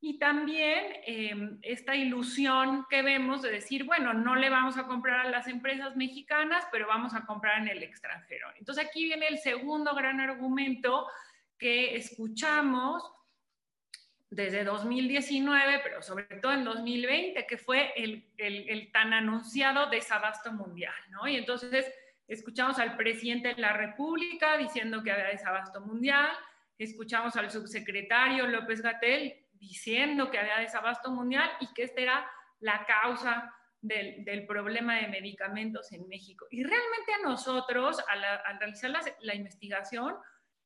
y también em, esta ilusión que vemos de decir, bueno, no le vamos a comprar a las empresas mexicanas, pero vamos a comprar en el extranjero. Entonces aquí viene el segundo gran argumento que escuchamos desde 2019, pero sobre todo en 2020, que fue el, el, el tan anunciado desabasto mundial, ¿no? Y entonces escuchamos al presidente de la República diciendo que había desabasto mundial, escuchamos al subsecretario López Gatel diciendo que había desabasto mundial y que esta era la causa del, problema de medicamentos en México. Y realmente a nosotros, al, realizar la, investigación,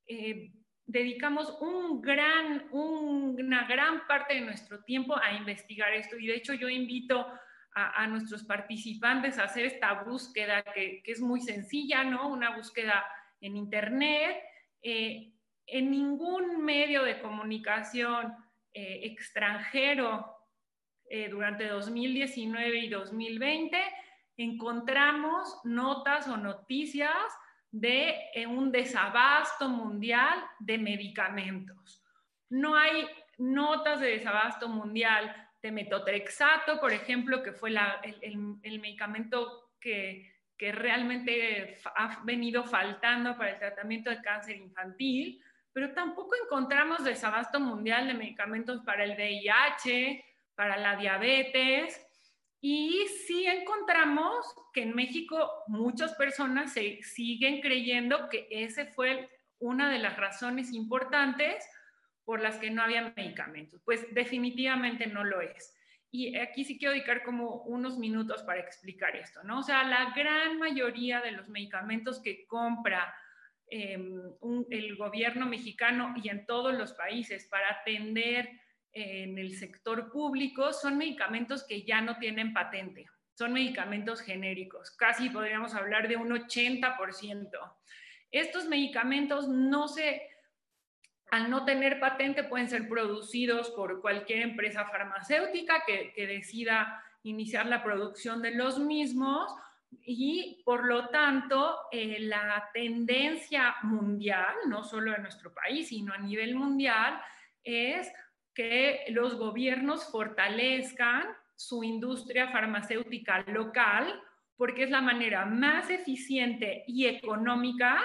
eh, dedicamos un gran, una gran parte de nuestro tiempo a investigar esto. Y de hecho yo invito a, nuestros participantes a hacer esta búsqueda que, es muy sencilla, ¿no? Una búsqueda en Internet. Eh, en ningún medio de comunicación eh, extranjero eh, durante 2019 y 2020, encontramos notas o noticias de eh, un desabasto mundial de medicamentos. No hay notas de desabasto mundial de metotrexato, por ejemplo, que fue el, medicamento que, que realmente ha venido faltando para el tratamiento de cáncer infantil, pero tampoco encontramos desabasto mundial de medicamentos para el VIH, para la diabetes, y sí encontramos que en México muchas personas se siguen creyendo que ese fue una de las razones importantes por las que no había medicamentos. Pues definitivamente no lo es. Y aquí sí quiero dedicar como unos minutos para explicar esto, ¿no? O sea, la gran mayoría de los medicamentos que compra Em, el gobierno mexicano y en todos los países para atender en el sector público son medicamentos que ya no tienen patente, son medicamentos genéricos, casi podríamos hablar de un 80%. Estos medicamentos no se, al no tener patente, pueden ser producidos por cualquier empresa farmacéutica que, decida iniciar la producción de los mismos y por lo tanto eh, la tendencia mundial, no solo en nuestro país, sino a nivel mundial, es que los gobiernos fortalezcan su industria farmacéutica local porque es la manera más eficiente y económica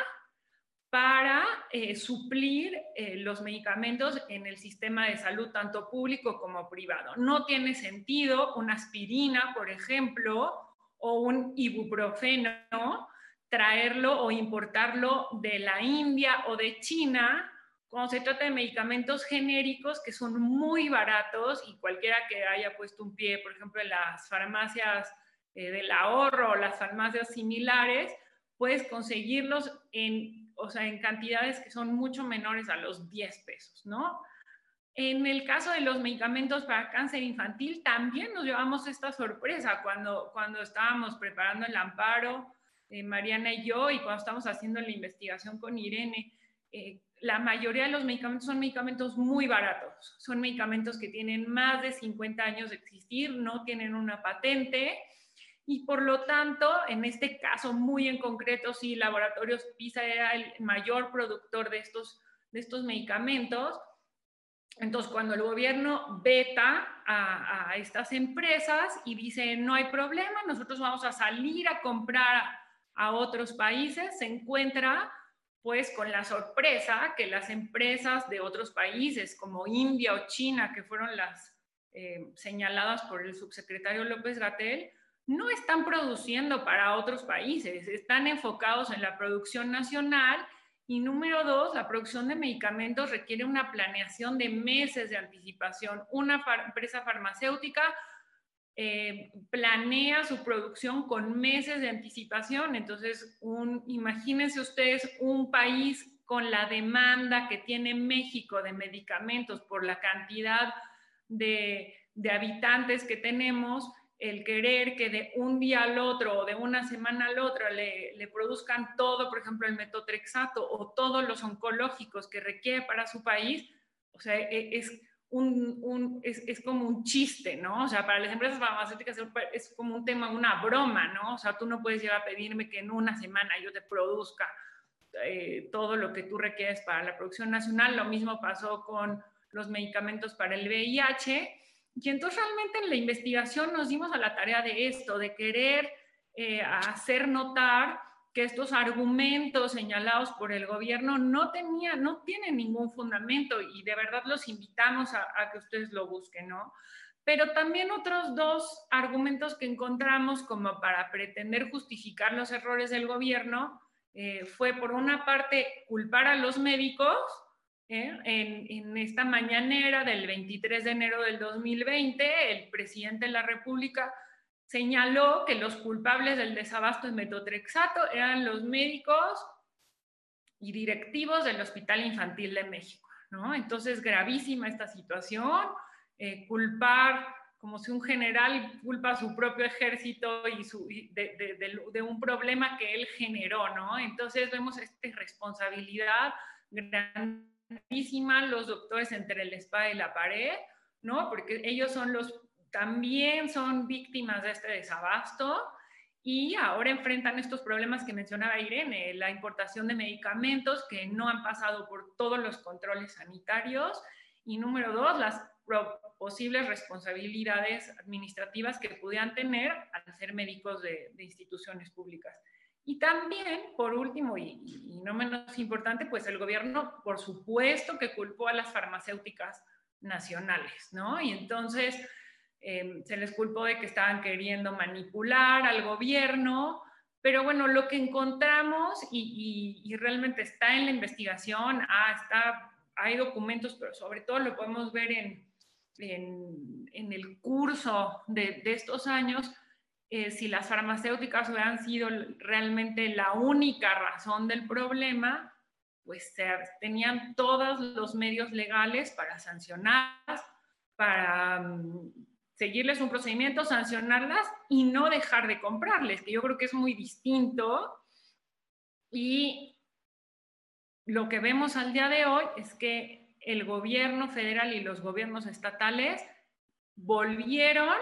para eh, suplir eh, los medicamentos en el sistema de salud, tanto público como privado. No tiene sentido una aspirina, por ejemplo, o un ibuprofeno, traerlo o importarlo de la India o de China cuando se trata de medicamentos genéricos que son muy baratos y cualquiera que haya puesto un pie, por ejemplo, en las farmacias eh, del ahorro o las farmacias similares, puedes conseguirlos en, o sea, en cantidades que son mucho menores a los 10 pesos, ¿no? En el caso de los medicamentos para cáncer infantil, también nos llevamos esta sorpresa cuando, cuando estábamos preparando el amparo, eh, Mariana y yo, y cuando estamos haciendo la investigación con Irene. Eh, la mayoría de los medicamentos son medicamentos muy baratos, son medicamentos que tienen más de 50 años de existir, no tienen una patente y por lo tanto, en este caso muy en concreto, sí, Laboratorios PISA era el mayor productor de estos, de estos medicamentos. Entonces, cuando el gobierno veta a, a estas empresas y dice, no hay problema, nosotros vamos a salir a comprar a otros países, se encuentra pues con la sorpresa que las empresas de otros países como India o China, que fueron las eh, señaladas por el subsecretario López Gatel, no están produciendo para otros países, están enfocados en la producción nacional y número dos, la producción de medicamentos requiere una planeación de meses de anticipación. Una empresa farmacéutica eh, planea su producción con meses de anticipación. Entonces, imagínense ustedes un país con la demanda que tiene México de medicamentos por la cantidad de, habitantes que tenemos, el querer que de un día al otro o de una semana al otro le, produzcan todo, por ejemplo, el metotrexato o todos los oncológicos que requiere para su país, o sea, e, es, un, es, como un chiste, ¿no? O sea, para las empresas farmacéuticas es como un tema, una broma, ¿no? O sea, tú no puedes llegar a pedirme que en una semana yo te produzca eh, todo lo que tú requieres para la producción nacional. Lo mismo pasó con los medicamentos para el VIH. Y entonces realmente en la investigación nos dimos a la tarea de esto, de querer eh, hacer notar que estos argumentos señalados por el gobierno no tenían, no tienen ningún fundamento y de verdad los invitamos a, que ustedes lo busquen, ¿no? Pero también otros dos argumentos que encontramos como para pretender justificar los errores del gobierno eh, fue por una parte culpar a los médicos, ¿eh? en, en, esta mañanera del 23 de enero del 2020, el presidente de la República señaló que los culpables del desabasto de metotrexato eran los médicos y directivos del Hospital Infantil de México. Entonces, gravísima esta situación, eh, culpar como si un general culpa a su propio ejército y su, de, un problema que él generó. Entonces vemos esta irresponsabilidad grandísima, los doctores entre el espada y la pared, ¿no? Porque ellos son los también son víctimas de este desabasto y ahora enfrentan estos problemas que mencionaba Irene, la importación de medicamentos que no han pasado por todos los controles sanitarios y número dos, las posibles responsabilidades administrativas que pudieran tener al ser médicos de, instituciones públicas. Y también, por último, y, no menos importante, pues el gobierno, por supuesto, que culpó a las farmacéuticas nacionales, ¿no? Y entonces, Em, se les culpó de que estaban queriendo manipular al gobierno, pero bueno, lo que encontramos y, realmente está en la investigación, ah, está, hay documentos, pero sobre todo lo podemos ver en, en, el curso de estos años, eh, si las farmacéuticas hubieran sido realmente la única razón del problema, pues tenían todos los medios legales para sancionarlas, para mm, seguirles un procedimiento, sancionarlas y no dejar de comprarles, que yo creo que es muy distinto. Y lo que vemos al día de hoy es que el gobierno federal y los gobiernos estatales volvieron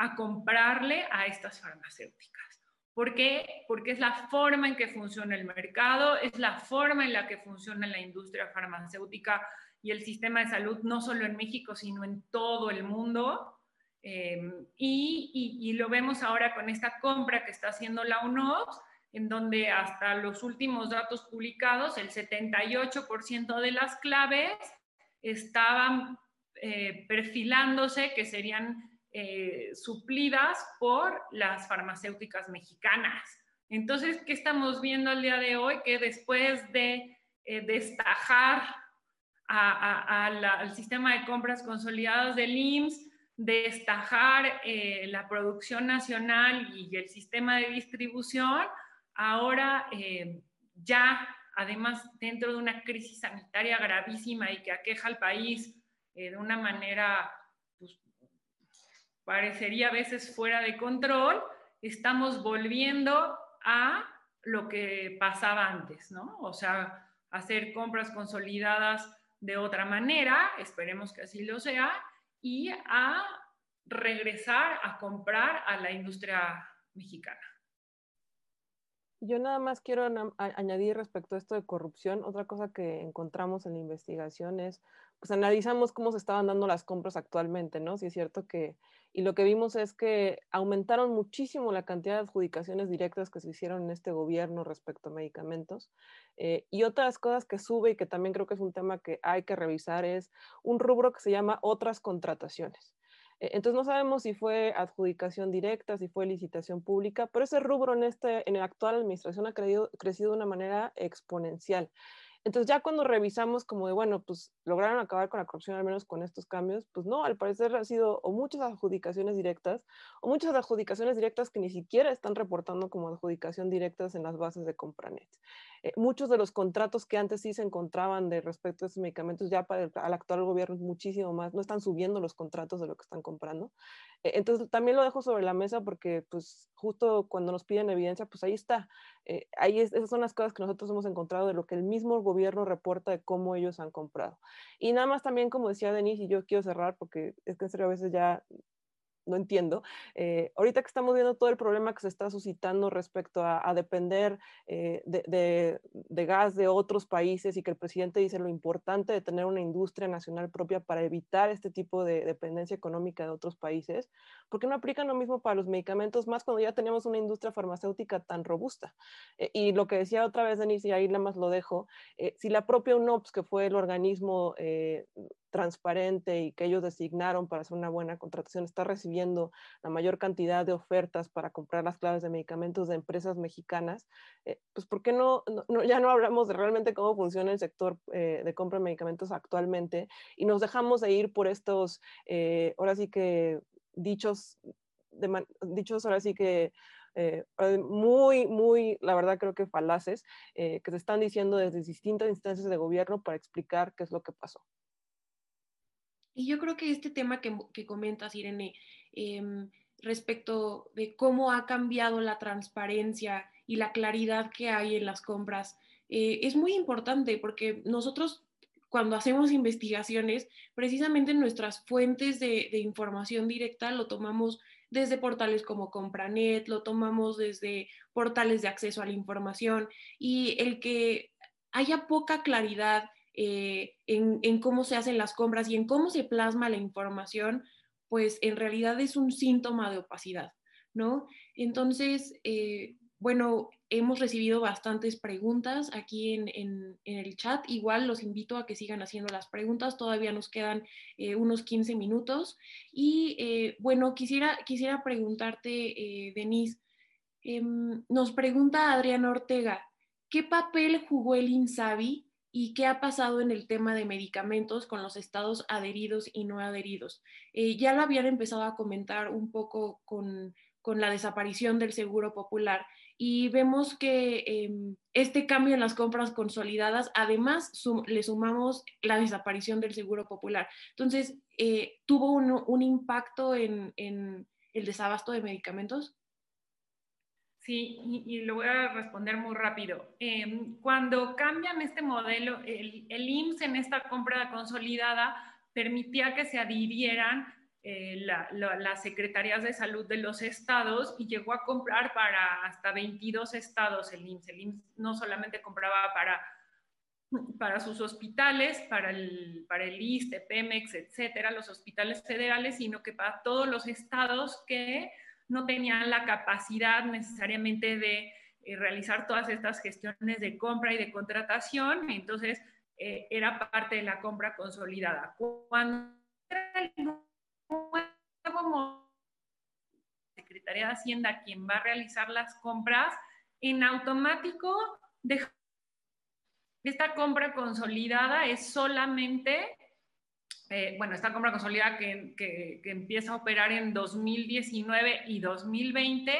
a comprarle a estas farmacéuticas. ¿Por qué? Porque es la forma en que funciona el mercado, es la forma en la que funciona la industria farmacéutica y el sistema de salud, no solo en México, sino en todo el mundo. Em, y, lo vemos ahora con esta compra que está haciendo la UNOPS, en donde hasta los últimos datos publicados, el 78% de las claves estaban eh, perfilándose que serían eh, suplidas por las farmacéuticas mexicanas. Entonces, ¿qué estamos viendo el día de hoy? Que después de eh, destajar al sistema de compras consolidadas del IMSS, destajar eh, la producción nacional y el sistema de distribución, ahora ya, además, dentro de una crisis sanitaria gravísima y que aqueja al país de una manera parecería a veces fuera de control, estamos volviendo a lo que pasaba antes, ¿no? O sea, hacer compras consolidadas de otra manera, esperemos que así lo sea, y a regresar a comprar a la industria mexicana. Yo nada más quiero añadir respecto a esto de corrupción, otra cosa que encontramos en la investigación es, pues analizamos cómo se estaban dando las compras actualmente, ¿no? Si es cierto que y lo que vimos es que aumentaron muchísimo la cantidad de adjudicaciones directas que se hicieron en este gobierno respecto a medicamentos. Eh, y otras cosas que sube y que también creo que es un tema que hay que revisar es un rubro que se llama otras contrataciones. Eh, entonces no sabemos si fue adjudicación directa, si fue licitación pública, pero ese rubro en, este, en la actual administración ha crecido de una manera exponencial. Entonces ya cuando revisamos como de, bueno, pues lograron acabar con la corrupción al menos con estos cambios, pues no, al parecer ha sido o muchas adjudicaciones directas o muchas adjudicaciones directas que ni siquiera están reportando como adjudicación directas en las bases de Compranet. Eh, muchos de los contratos que antes sí se encontraban de respecto a estos medicamentos ya para el actual gobierno muchísimo más, no están subiendo los contratos de lo que están comprando. Eh, entonces, también lo dejo sobre la mesa porque, pues, justo cuando nos piden evidencia, pues ahí está. Eh, ahí esas son las cosas que nosotros hemos encontrado de lo que el mismo gobierno reporta de cómo ellos han comprado. Y nada más también, como decía Denise, y yo quiero cerrar porque es que en a veces ya no entiendo. Eh, ahorita que estamos viendo todo el problema que se está suscitando respecto a, depender eh, de, gas de otros países y que el presidente dice lo importante de tener una industria nacional propia para evitar este tipo de dependencia económica de otros países, ¿por qué no aplican lo mismo para los medicamentos más cuando ya tenemos una industria farmacéutica tan robusta? Eh, y lo que decía otra vez Denise, y ahí nada más lo dejo, si la propia UNOPS, que fue el organismo transparente y que ellos designaron para hacer una buena contratación está recibiendo la mayor cantidad de ofertas para comprar las claves de medicamentos de empresas mexicanas, eh, pues ¿por qué no, ya no hablamos de realmente cómo funciona el sector eh, de compra de medicamentos actualmente y nos dejamos de ir por estos, eh, ahora sí que dichos, dichos ahora sí que muy, muy, la verdad creo que falaces, que se están diciendo desde distintas instancias de gobierno para explicar qué es lo que pasó. Y yo creo que este tema que, que comentas, Irene, em, respecto de cómo ha cambiado la transparencia y la claridad que hay en las compras, eh, es muy importante porque nosotros cuando hacemos investigaciones, precisamente nuestras fuentes de, de, información directa lo tomamos desde portales como Compranet, lo tomamos desde portales de acceso a la información y el que haya poca claridad eh, en, cómo se hacen las compras y en cómo se plasma la información, pues en realidad es un síntoma de opacidad, ¿no? Entonces, eh, bueno, hemos recibido bastantes preguntas aquí en, el chat. Igual los invito a que sigan haciendo las preguntas. Todavía nos quedan eh, unos 15 minutos. Y bueno, quisiera, quisiera preguntarte, Denise, em, nos pregunta Adriana Ortega, ¿qué papel jugó el INSABI y qué ha pasado en el tema de medicamentos con los estados adheridos y no adheridos. Eh, ya lo habían empezado a comentar un poco con, la desaparición del seguro popular y vemos que em, este cambio en las compras consolidadas, además le sumamos la desaparición del seguro popular. Entonces, eh, ¿tuvo un, impacto en, el desabasto de medicamentos? Sí, y, lo voy a responder muy rápido. Em, cuando cambian este modelo, el, el IMSS en esta compra consolidada permitía que se adhirieran eh, las secretarías de salud de los estados y llegó a comprar para hasta 22 estados el IMSS. El IMSS no solamente compraba para, para sus hospitales, para el, para el ISTE, Pemex, etcétera, los hospitales federales, sino que para todos los estados que no tenían la capacidad necesariamente de eh, realizar todas estas gestiones de compra y de contratación. Entonces, eh, era parte de la compra consolidada. Cuando nuevo Secretaría de Hacienda quien va a realizar las compras, en automático esta compra consolidada es solamente, eh, bueno, esta compra consolidada que, que, empieza a operar en 2019 y 2020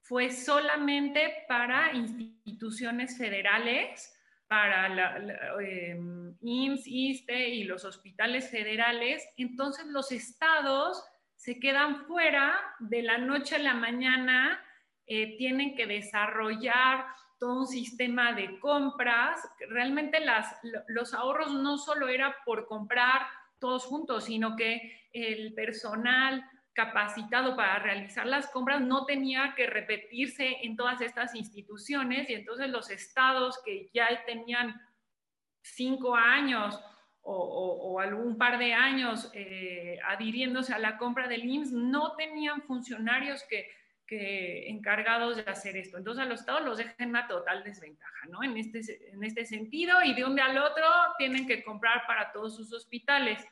fue solamente para instituciones federales para la, em, IMSS, ISTE y los hospitales federales, entonces los estados se quedan fuera de la noche a la mañana, eh, tienen que desarrollar todo un sistema de compras. Realmente las, los ahorros no solo era por comprar todos juntos, sino que el personal capacitado para realizar las compras no tenía que repetirse en todas estas instituciones y entonces los estados que ya tenían cinco años o, algún par de años eh, adhiriéndose a la compra del IMSS no tenían funcionarios que, que, encargados de hacer esto. Entonces a los estados los dejan en una total desventaja, ¿no? En este, en este sentido y de un día al otro tienen que comprar para todos sus hospitales.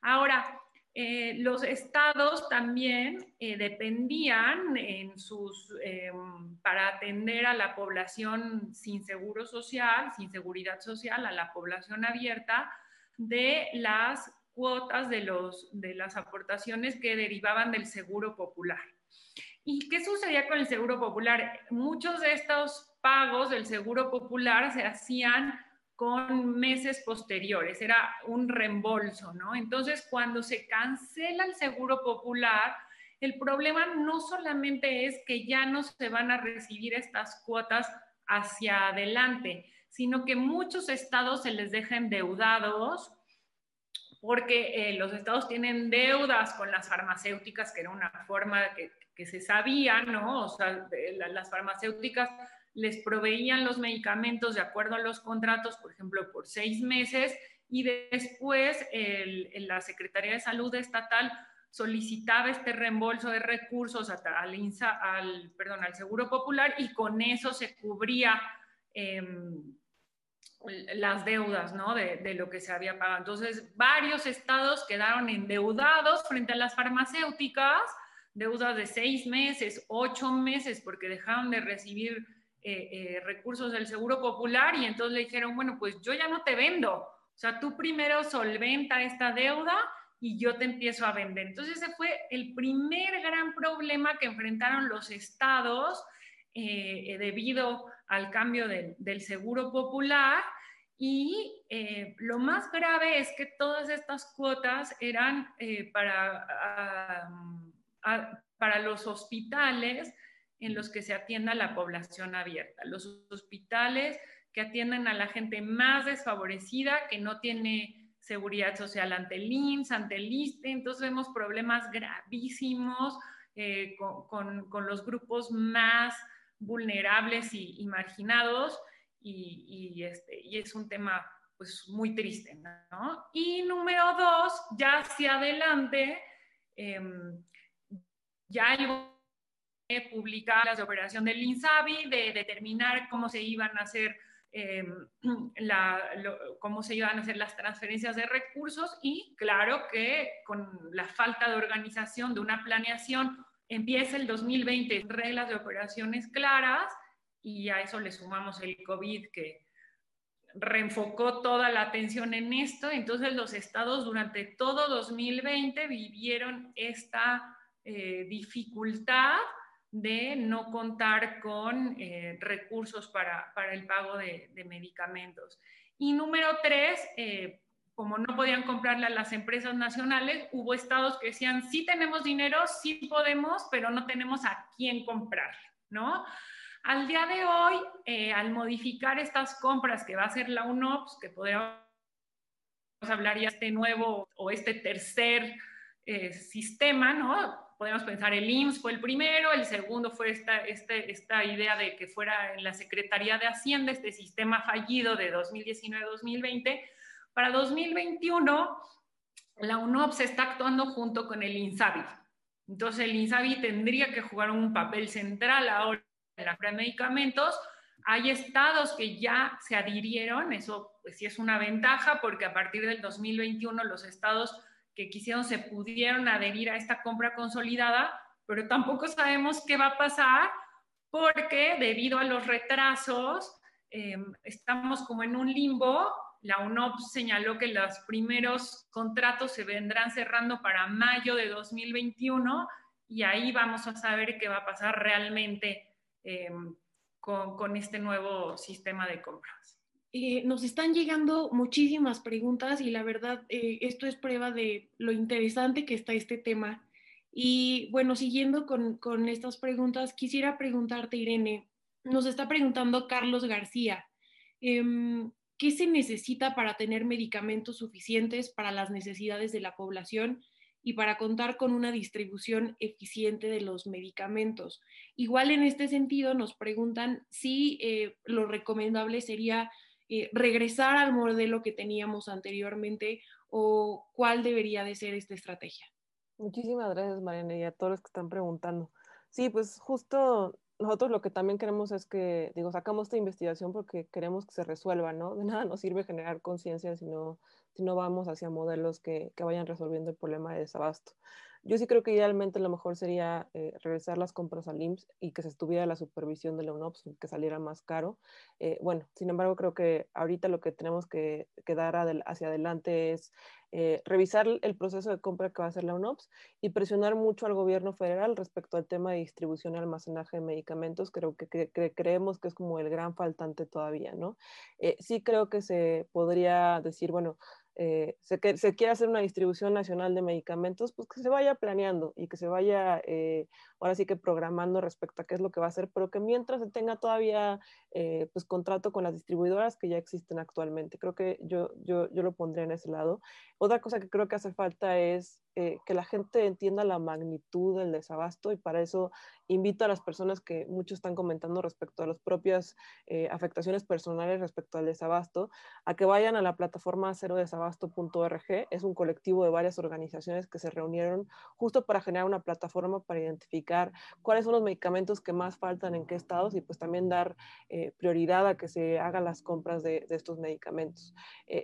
Ahora, eh, los estados también eh, dependían en sus, em, para atender a la población sin seguro social, sin seguridad social, a la población abierta, de las cuotas de, los, de las aportaciones que derivaban del seguro popular. ¿Y qué sucedía con el seguro popular? Muchos de estos pagos del seguro popular se hacían con meses posteriores, era un reembolso, ¿no? Entonces, cuando se cancela el seguro popular, el problema no solamente es que ya no se van a recibir estas cuotas hacia adelante, sino que muchos estados se les deja endeudados porque eh, los estados tienen deudas con las farmacéuticas, que era una forma que, se sabía, ¿no? O sea, las farmacéuticas les proveían los medicamentos de acuerdo a los contratos, por ejemplo, por seis meses, y después la Secretaría de Salud Estatal solicitaba este reembolso de recursos al, al, perdón, al Seguro Popular y con eso se cubría em, las deudas ¿no? de, de, lo que se había pagado. Entonces, varios estados quedaron endeudados frente a las farmacéuticas, deudas de seis meses, ocho meses, porque dejaron de recibir eh, eh, recursos del Seguro Popular y entonces le dijeron, bueno, pues yo ya no te vendo, o sea, tú primero solventa esta deuda y yo te empiezo a vender. Entonces ese fue el primer gran problema que enfrentaron los estados eh, debido al cambio del Seguro Popular. Y lo más grave es que todas estas cuotas eran para, para los hospitales en los que se atienda la población abierta. Los hospitales que atienden a la gente más desfavorecida, que no tiene seguridad social ante el IMSS, ante el ISTE, entonces vemos problemas gravísimos eh, con, los grupos más vulnerables y, marginados y, este, y, es un tema pues muy triste. Y número dos, ya hacia adelante, em, ya hay publicar las de operación del INSABI, de determinar cómo se iban a hacer em, cómo se iban a hacer las transferencias de recursos y claro que con la falta de organización, de una planeación, empieza el 2020 reglas de operaciones claras y a eso le sumamos el COVID que reenfocó toda la atención en esto. Entonces los estados durante todo 2020 vivieron esta eh, dificultad de no contar con eh, recursos para, el pago de, medicamentos. Y número tres, eh, como no podían comprarle a las empresas nacionales, hubo estados que decían, sí tenemos dinero, sí podemos, pero no tenemos a quién comprar, ¿no? Al día de hoy, eh, al modificar estas compras que va a hacer la UNOPS, que podemos hablar ya este nuevo o este tercer sistema, ¿no? podemos pensar, el IMSS fue el primero, el segundo fue esta, este, esta idea de que fuera en la Secretaría de Hacienda, este sistema fallido de 2019-2020. Para 2021, la UNOPS está actuando junto con el INSABI. Entonces, el INSABI tendría que jugar un papel central ahora en la de medicamentos. Hay estados que ya se adhirieron, eso pues sí es una ventaja porque a partir del 2021 los estados que quisieron se pudieron adherir a esta compra consolidada, pero tampoco sabemos qué va a pasar porque debido a los retrasos em, estamos como en un limbo. La UNOP señaló que los primeros contratos se vendrán cerrando para mayo de 2021 y ahí vamos a saber qué va a pasar realmente em, con, este nuevo sistema de compras. Eh, nos están llegando muchísimas preguntas y la verdad eh, esto es prueba de lo interesante que está este tema. Y bueno, siguiendo con, con estas preguntas, quisiera preguntarte, Irene, nos está preguntando Carlos García, em, ¿qué se necesita para tener medicamentos suficientes para las necesidades de la población y para contar con una distribución eficiente de los medicamentos? Igual en este sentido nos preguntan si eh, lo recomendable sería eh, regresar al modelo que teníamos anteriormente o cuál debería de ser esta estrategia? Muchísimas gracias, Mariana, y a todos los que están preguntando. Sí, pues justo nosotros lo que también queremos es que, digo, sacamos esta investigación porque queremos que se resuelva, ¿no? De nada nos sirve generar conciencia si no, si no vamos hacia modelos que, que vayan resolviendo el problema de desabasto. Yo sí creo que idealmente lo mejor sería eh, regresar las compras al IMSS y que se estuviera la supervisión de la UNOPS, que saliera más caro. Eh, bueno, sin embargo, creo que ahorita lo que tenemos que, dar hacia adelante es eh, revisar el proceso de compra que va a hacer la UNOPS y presionar mucho al gobierno federal respecto al tema de distribución y almacenaje de medicamentos. Creo que, creemos que es como el gran faltante todavía, ¿no? sí creo que se podría decir, bueno, eh, se, se, quiere hacer una distribución nacional de medicamentos, pues que se vaya planeando y que se vaya eh, ahora sí que programando respecto a qué es lo que va a hacer, pero que mientras se tenga todavía eh, pues contrato con las distribuidoras que ya existen actualmente. Creo que yo, yo, yo lo pondría en ese lado. Otra cosa que creo que hace falta es eh, que la gente entienda la magnitud del desabasto y para eso invito a las personas que muchos están comentando respecto a las propias eh, afectaciones personales respecto al desabasto, a que vayan a la plataforma cerodesabasto.org. Es un colectivo de varias organizaciones que se reunieron justo para generar una plataforma para identificar cuáles son los medicamentos que más faltan en qué estados y pues también dar eh, prioridad a que se hagan las compras de, estos medicamentos.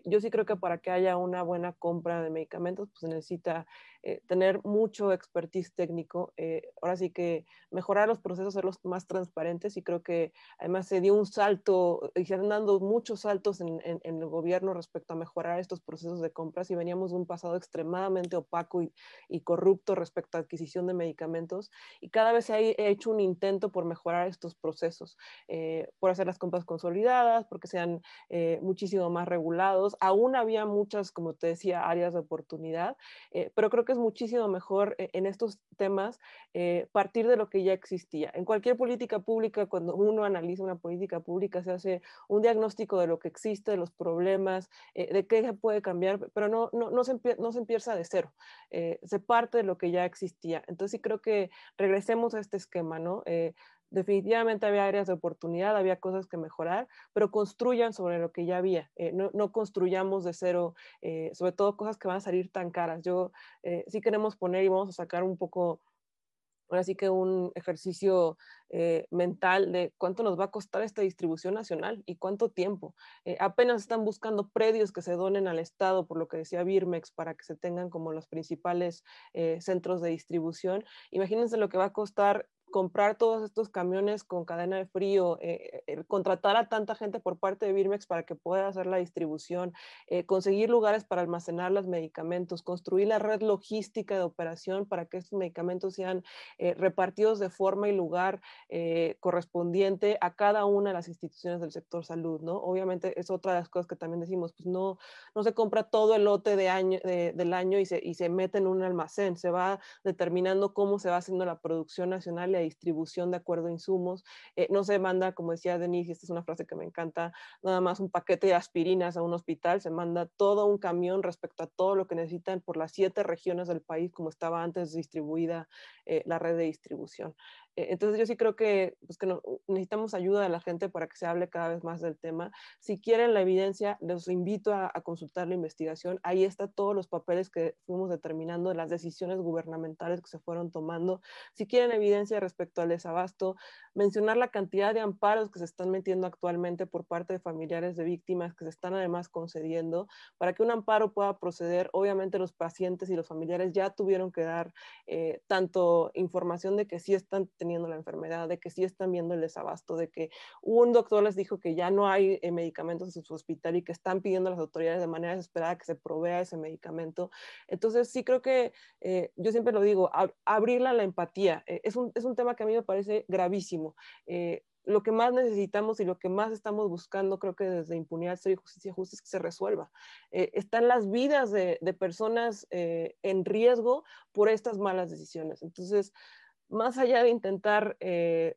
yo sí creo que para que haya una buena compra de medicamentos, pues se necesita eh, tener mucho expertise técnico, eh, ahora sí que mejorar los procesos, hacerlos más transparentes y creo que además se dio un salto y se han dado muchos saltos en, el gobierno respecto a mejorar estos procesos de compras y veníamos de un pasado extremadamente opaco y, corrupto respecto a adquisición de medicamentos y cada vez se ha hecho un intento por mejorar estos procesos, eh, por hacer las compras consolidadas, porque sean muchísimo más regulados. Aún había muchas, como te decía, áreas de oportunidad, pero creo que es muchísimo mejor eh, en estos temas eh, partir de lo que ya existía. En cualquier política pública, cuando uno analiza una política pública, se hace un diagnóstico de lo que existe, de los problemas, eh, de qué se puede cambiar, pero no, no, no, se, no se empieza de cero, se parte de lo que ya existía. Entonces creo que regresemos a este esquema, ¿no? Definitivamente había áreas de oportunidad, había cosas que mejorar, pero construyan sobre lo que ya había, eh, no, no, construyamos de cero, eh, sobre todo cosas que van a salir tan caras. Yo eh, sí queremos poner y vamos a sacar un poco, ahora sí que un ejercicio mental de cuánto nos va a costar esta distribución nacional y cuánto tiempo. apenas están buscando predios que se donen al Estado, por lo que decía Birmex, para que se tengan como los principales centros de distribución. Imagínense lo que va a costar comprar todos estos camiones con cadena de frío, eh, eh, contratar a tanta gente por parte de Birmex para que pueda hacer la distribución, eh, conseguir lugares para almacenar los medicamentos, construir la red logística de operación para que estos medicamentos sean repartidos de forma y lugar correspondiente a cada una de las instituciones del sector salud, ¿no? Obviamente es otra de las cosas que también decimos, pues no, no se compra todo el lote de año, del año y se, y se mete en un almacén, se va determinando cómo se va haciendo la producción nacional y distribución de acuerdo a insumos. Eh, no se manda, como decía Denise, esta es una frase que me encanta, nada más un paquete de aspirinas a un hospital, se manda todo un camión respecto a todo lo que necesitan por las siete regiones del país, como estaba antes distribuida eh, la red de distribución. Eh, entonces yo sí creo que, pues, que necesitamos ayuda de la gente para que se hable cada vez más del tema. Si quieren la evidencia, les invito a, consultar la investigación. Ahí está todos los papeles que fuimos determinando, las decisiones gubernamentales que se fueron tomando. Si quieren evidencia respecto al desabasto, mencionar la cantidad de amparos que se están metiendo actualmente por parte de familiares de víctimas que se están además concediendo para que un amparo pueda proceder. Obviamente los pacientes y los familiares ya tuvieron que dar eh, tanto información de que sí están teniendo la enfermedad, de que sí están viendo el desabasto, de que un doctor les dijo que ya no hay eh, medicamentos en su hospital y que están pidiendo a las autoridades de manera desesperada que se provea ese medicamento. Entonces, sí creo que eh, yo siempre lo digo, abrirla a la empatía. Eh, es, un, es, un, tema que a mí me parece gravísimo lo que más necesitamos y lo que más estamos buscando, creo que desde Impunidad, Cero y Justicia Justa, es que se resuelva. están las vidas de, de personas en riesgo por estas malas decisiones. Entonces, más allá de intentar eh,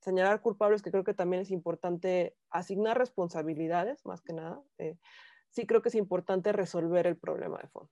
señalar culpables, que creo que también es importante asignar responsabilidades, más que nada, eh, sí creo que es importante resolver el problema de fondo.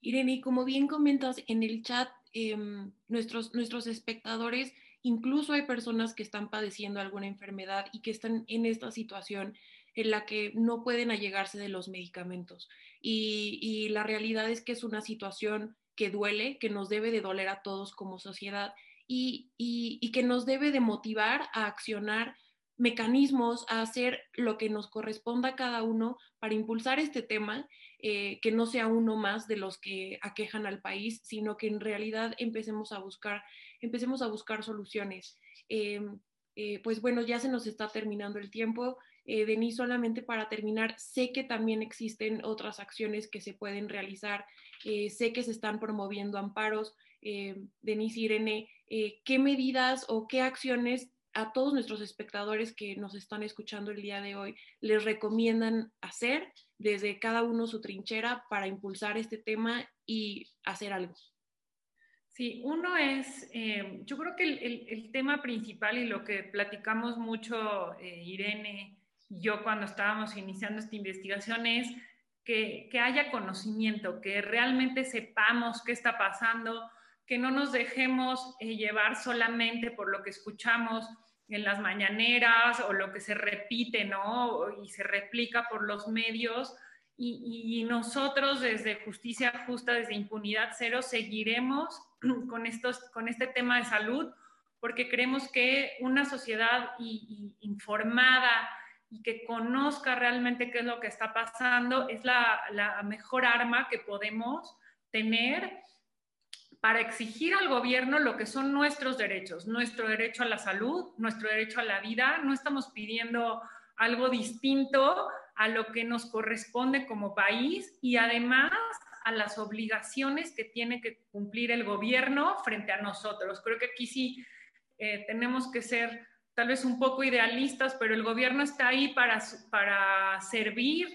Irene, como bien comentas en el chat, em, nuestros, nuestros espectadores, incluso hay personas que están padeciendo alguna enfermedad y que están en esta situación en la que no pueden allegarse de los medicamentos. Y, y la realidad es que es una situación que duele, que nos debe de doler a todos como sociedad y, que nos debe de motivar a accionar mecanismos, a hacer lo que nos corresponda a cada uno para impulsar este tema, eh, que no sea uno más de los que aquejan al país, sino que en realidad empecemos a buscar, empecemos a buscar soluciones. Em, eh, pues bueno, ya se nos está terminando el tiempo. Eh, solamente para terminar, sé que también existen otras acciones que se pueden realizar, eh, sé que se están promoviendo amparos. Eh, Irene, eh, ¿qué medidas o qué acciones a todos nuestros espectadores que nos están escuchando el día de hoy les recomiendan hacer desde cada uno su trinchera para impulsar este tema y hacer algo? Sí, uno es, yo creo que el, tema principal y lo que platicamos mucho, Irene, yo cuando estábamos iniciando esta investigación es que, haya conocimiento, que realmente sepamos qué está pasando, que no nos dejemos eh, llevar solamente por lo que escuchamos en las mañaneras o lo que se repite, ¿no? Y se replica por los medios. Y, y, nosotros desde Justicia Justa, desde Impunidad Cero, seguiremos con, estos, con este tema de salud porque creemos que una sociedad informada, y que conozca realmente qué es lo que está pasando, es la, mejor arma que podemos tener para exigir al gobierno lo que son nuestros derechos, nuestro derecho a la salud, nuestro derecho a la vida. No estamos pidiendo algo distinto a lo que nos corresponde como país y además a las obligaciones que tiene que cumplir el gobierno frente a nosotros. Creo que aquí sí eh, tenemos que ser tal vez un poco idealistas, pero el gobierno está ahí para, para servir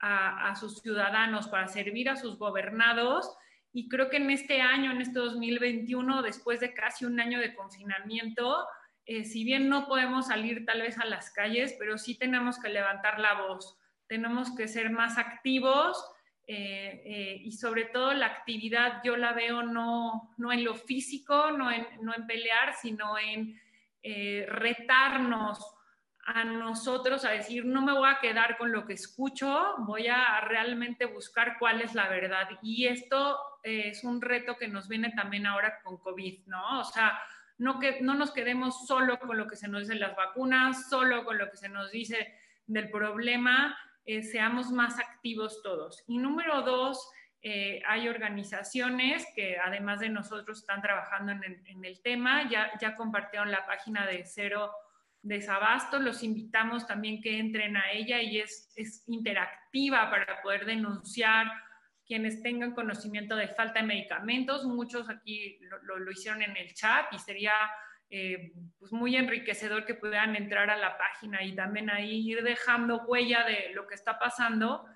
a, sus ciudadanos, para servir a sus gobernados. Y creo que en este año, en este 2021, después de casi un año de confinamiento, eh, si bien no podemos salir tal vez a las calles, pero sí tenemos que levantar la voz, tenemos que ser más activos eh, eh, y sobre todo la actividad yo la veo no, no en lo físico, no en, no en pelear, sino en eh, retarnos a nosotros a decir, no me voy a quedar con lo que escucho, voy a realmente buscar cuál es la verdad. Y esto eh, es un reto que nos viene también ahora con COVID, ¿no? O sea, no, que, no nos quedemos solo con lo que se nos dice las vacunas, solo con lo que se nos dice del problema, eh, seamos más activos todos. Y número dos, eh, hay organizaciones que además de nosotros están trabajando en el, tema, ya, compartieron la página de Cero Desabasto, los invitamos también que entren a ella y es, interactiva para poder denunciar quienes tengan conocimiento de falta de medicamentos. Muchos aquí lo, lo, hicieron en el chat y sería eh, pues muy enriquecedor que puedan entrar a la página y también ahí ir dejando huella de lo que está pasando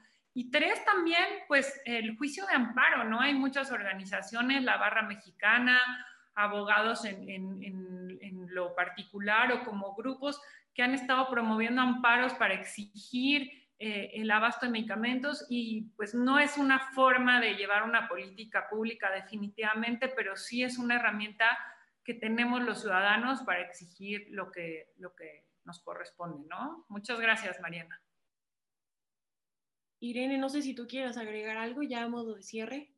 y tres, también, pues el juicio de amparo, ¿no? Hay muchas organizaciones, la Barra Mexicana, abogados en, lo particular o como grupos que han estado promoviendo amparos para exigir eh, el abasto de medicamentos y pues no es una forma de llevar una política pública definitivamente, pero sí es una herramienta que tenemos los ciudadanos para exigir lo que, lo que nos corresponde, ¿no? Muchas gracias, Mariana. Irene, no sé si tú quieras agregar algo ya a modo de cierre.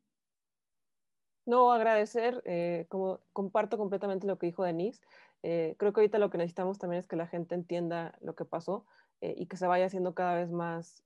No, agradecer, eh, como comparto completamente lo que dijo Denise. Eh, creo que ahorita lo que necesitamos también es que la gente entienda lo que pasó eh, y que se vaya haciendo cada vez más,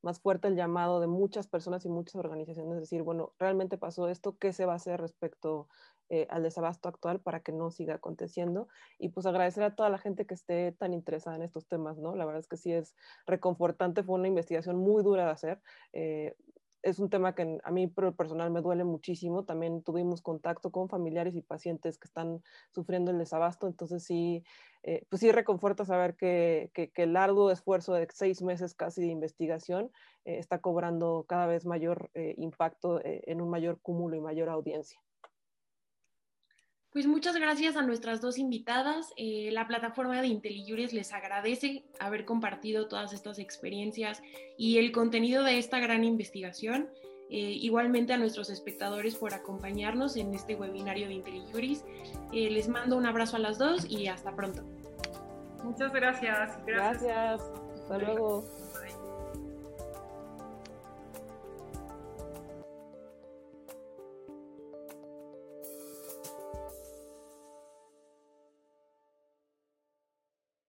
más fuerte el llamado de muchas personas y muchas organizaciones, decir, bueno, realmente pasó esto, ¿qué se va a hacer respecto eh, al desabasto actual para que no siga aconteciendo. Y pues agradecer a toda la gente que esté tan interesada en estos temas, ¿no? La verdad es que sí es reconfortante, fue una investigación muy dura de hacer. Eh, es un tema que a mí personal me duele muchísimo. También tuvimos contacto con familiares y pacientes que están sufriendo el desabasto, entonces sí, eh, pues sí reconforta saber que, que, el arduo esfuerzo de seis meses casi de investigación está cobrando cada vez mayor impacto en un mayor cúmulo y mayor audiencia. Pues muchas gracias a nuestras dos invitadas. Eh, la plataforma de IntelliJuris les agradece haber compartido todas estas experiencias y el contenido de esta gran investigación. Eh, igualmente a nuestros espectadores por acompañarnos en este webinario de IntelliJuris. Eh, les mando un abrazo a las dos y hasta pronto. Muchas gracias. Gracias. gracias. Hasta luego.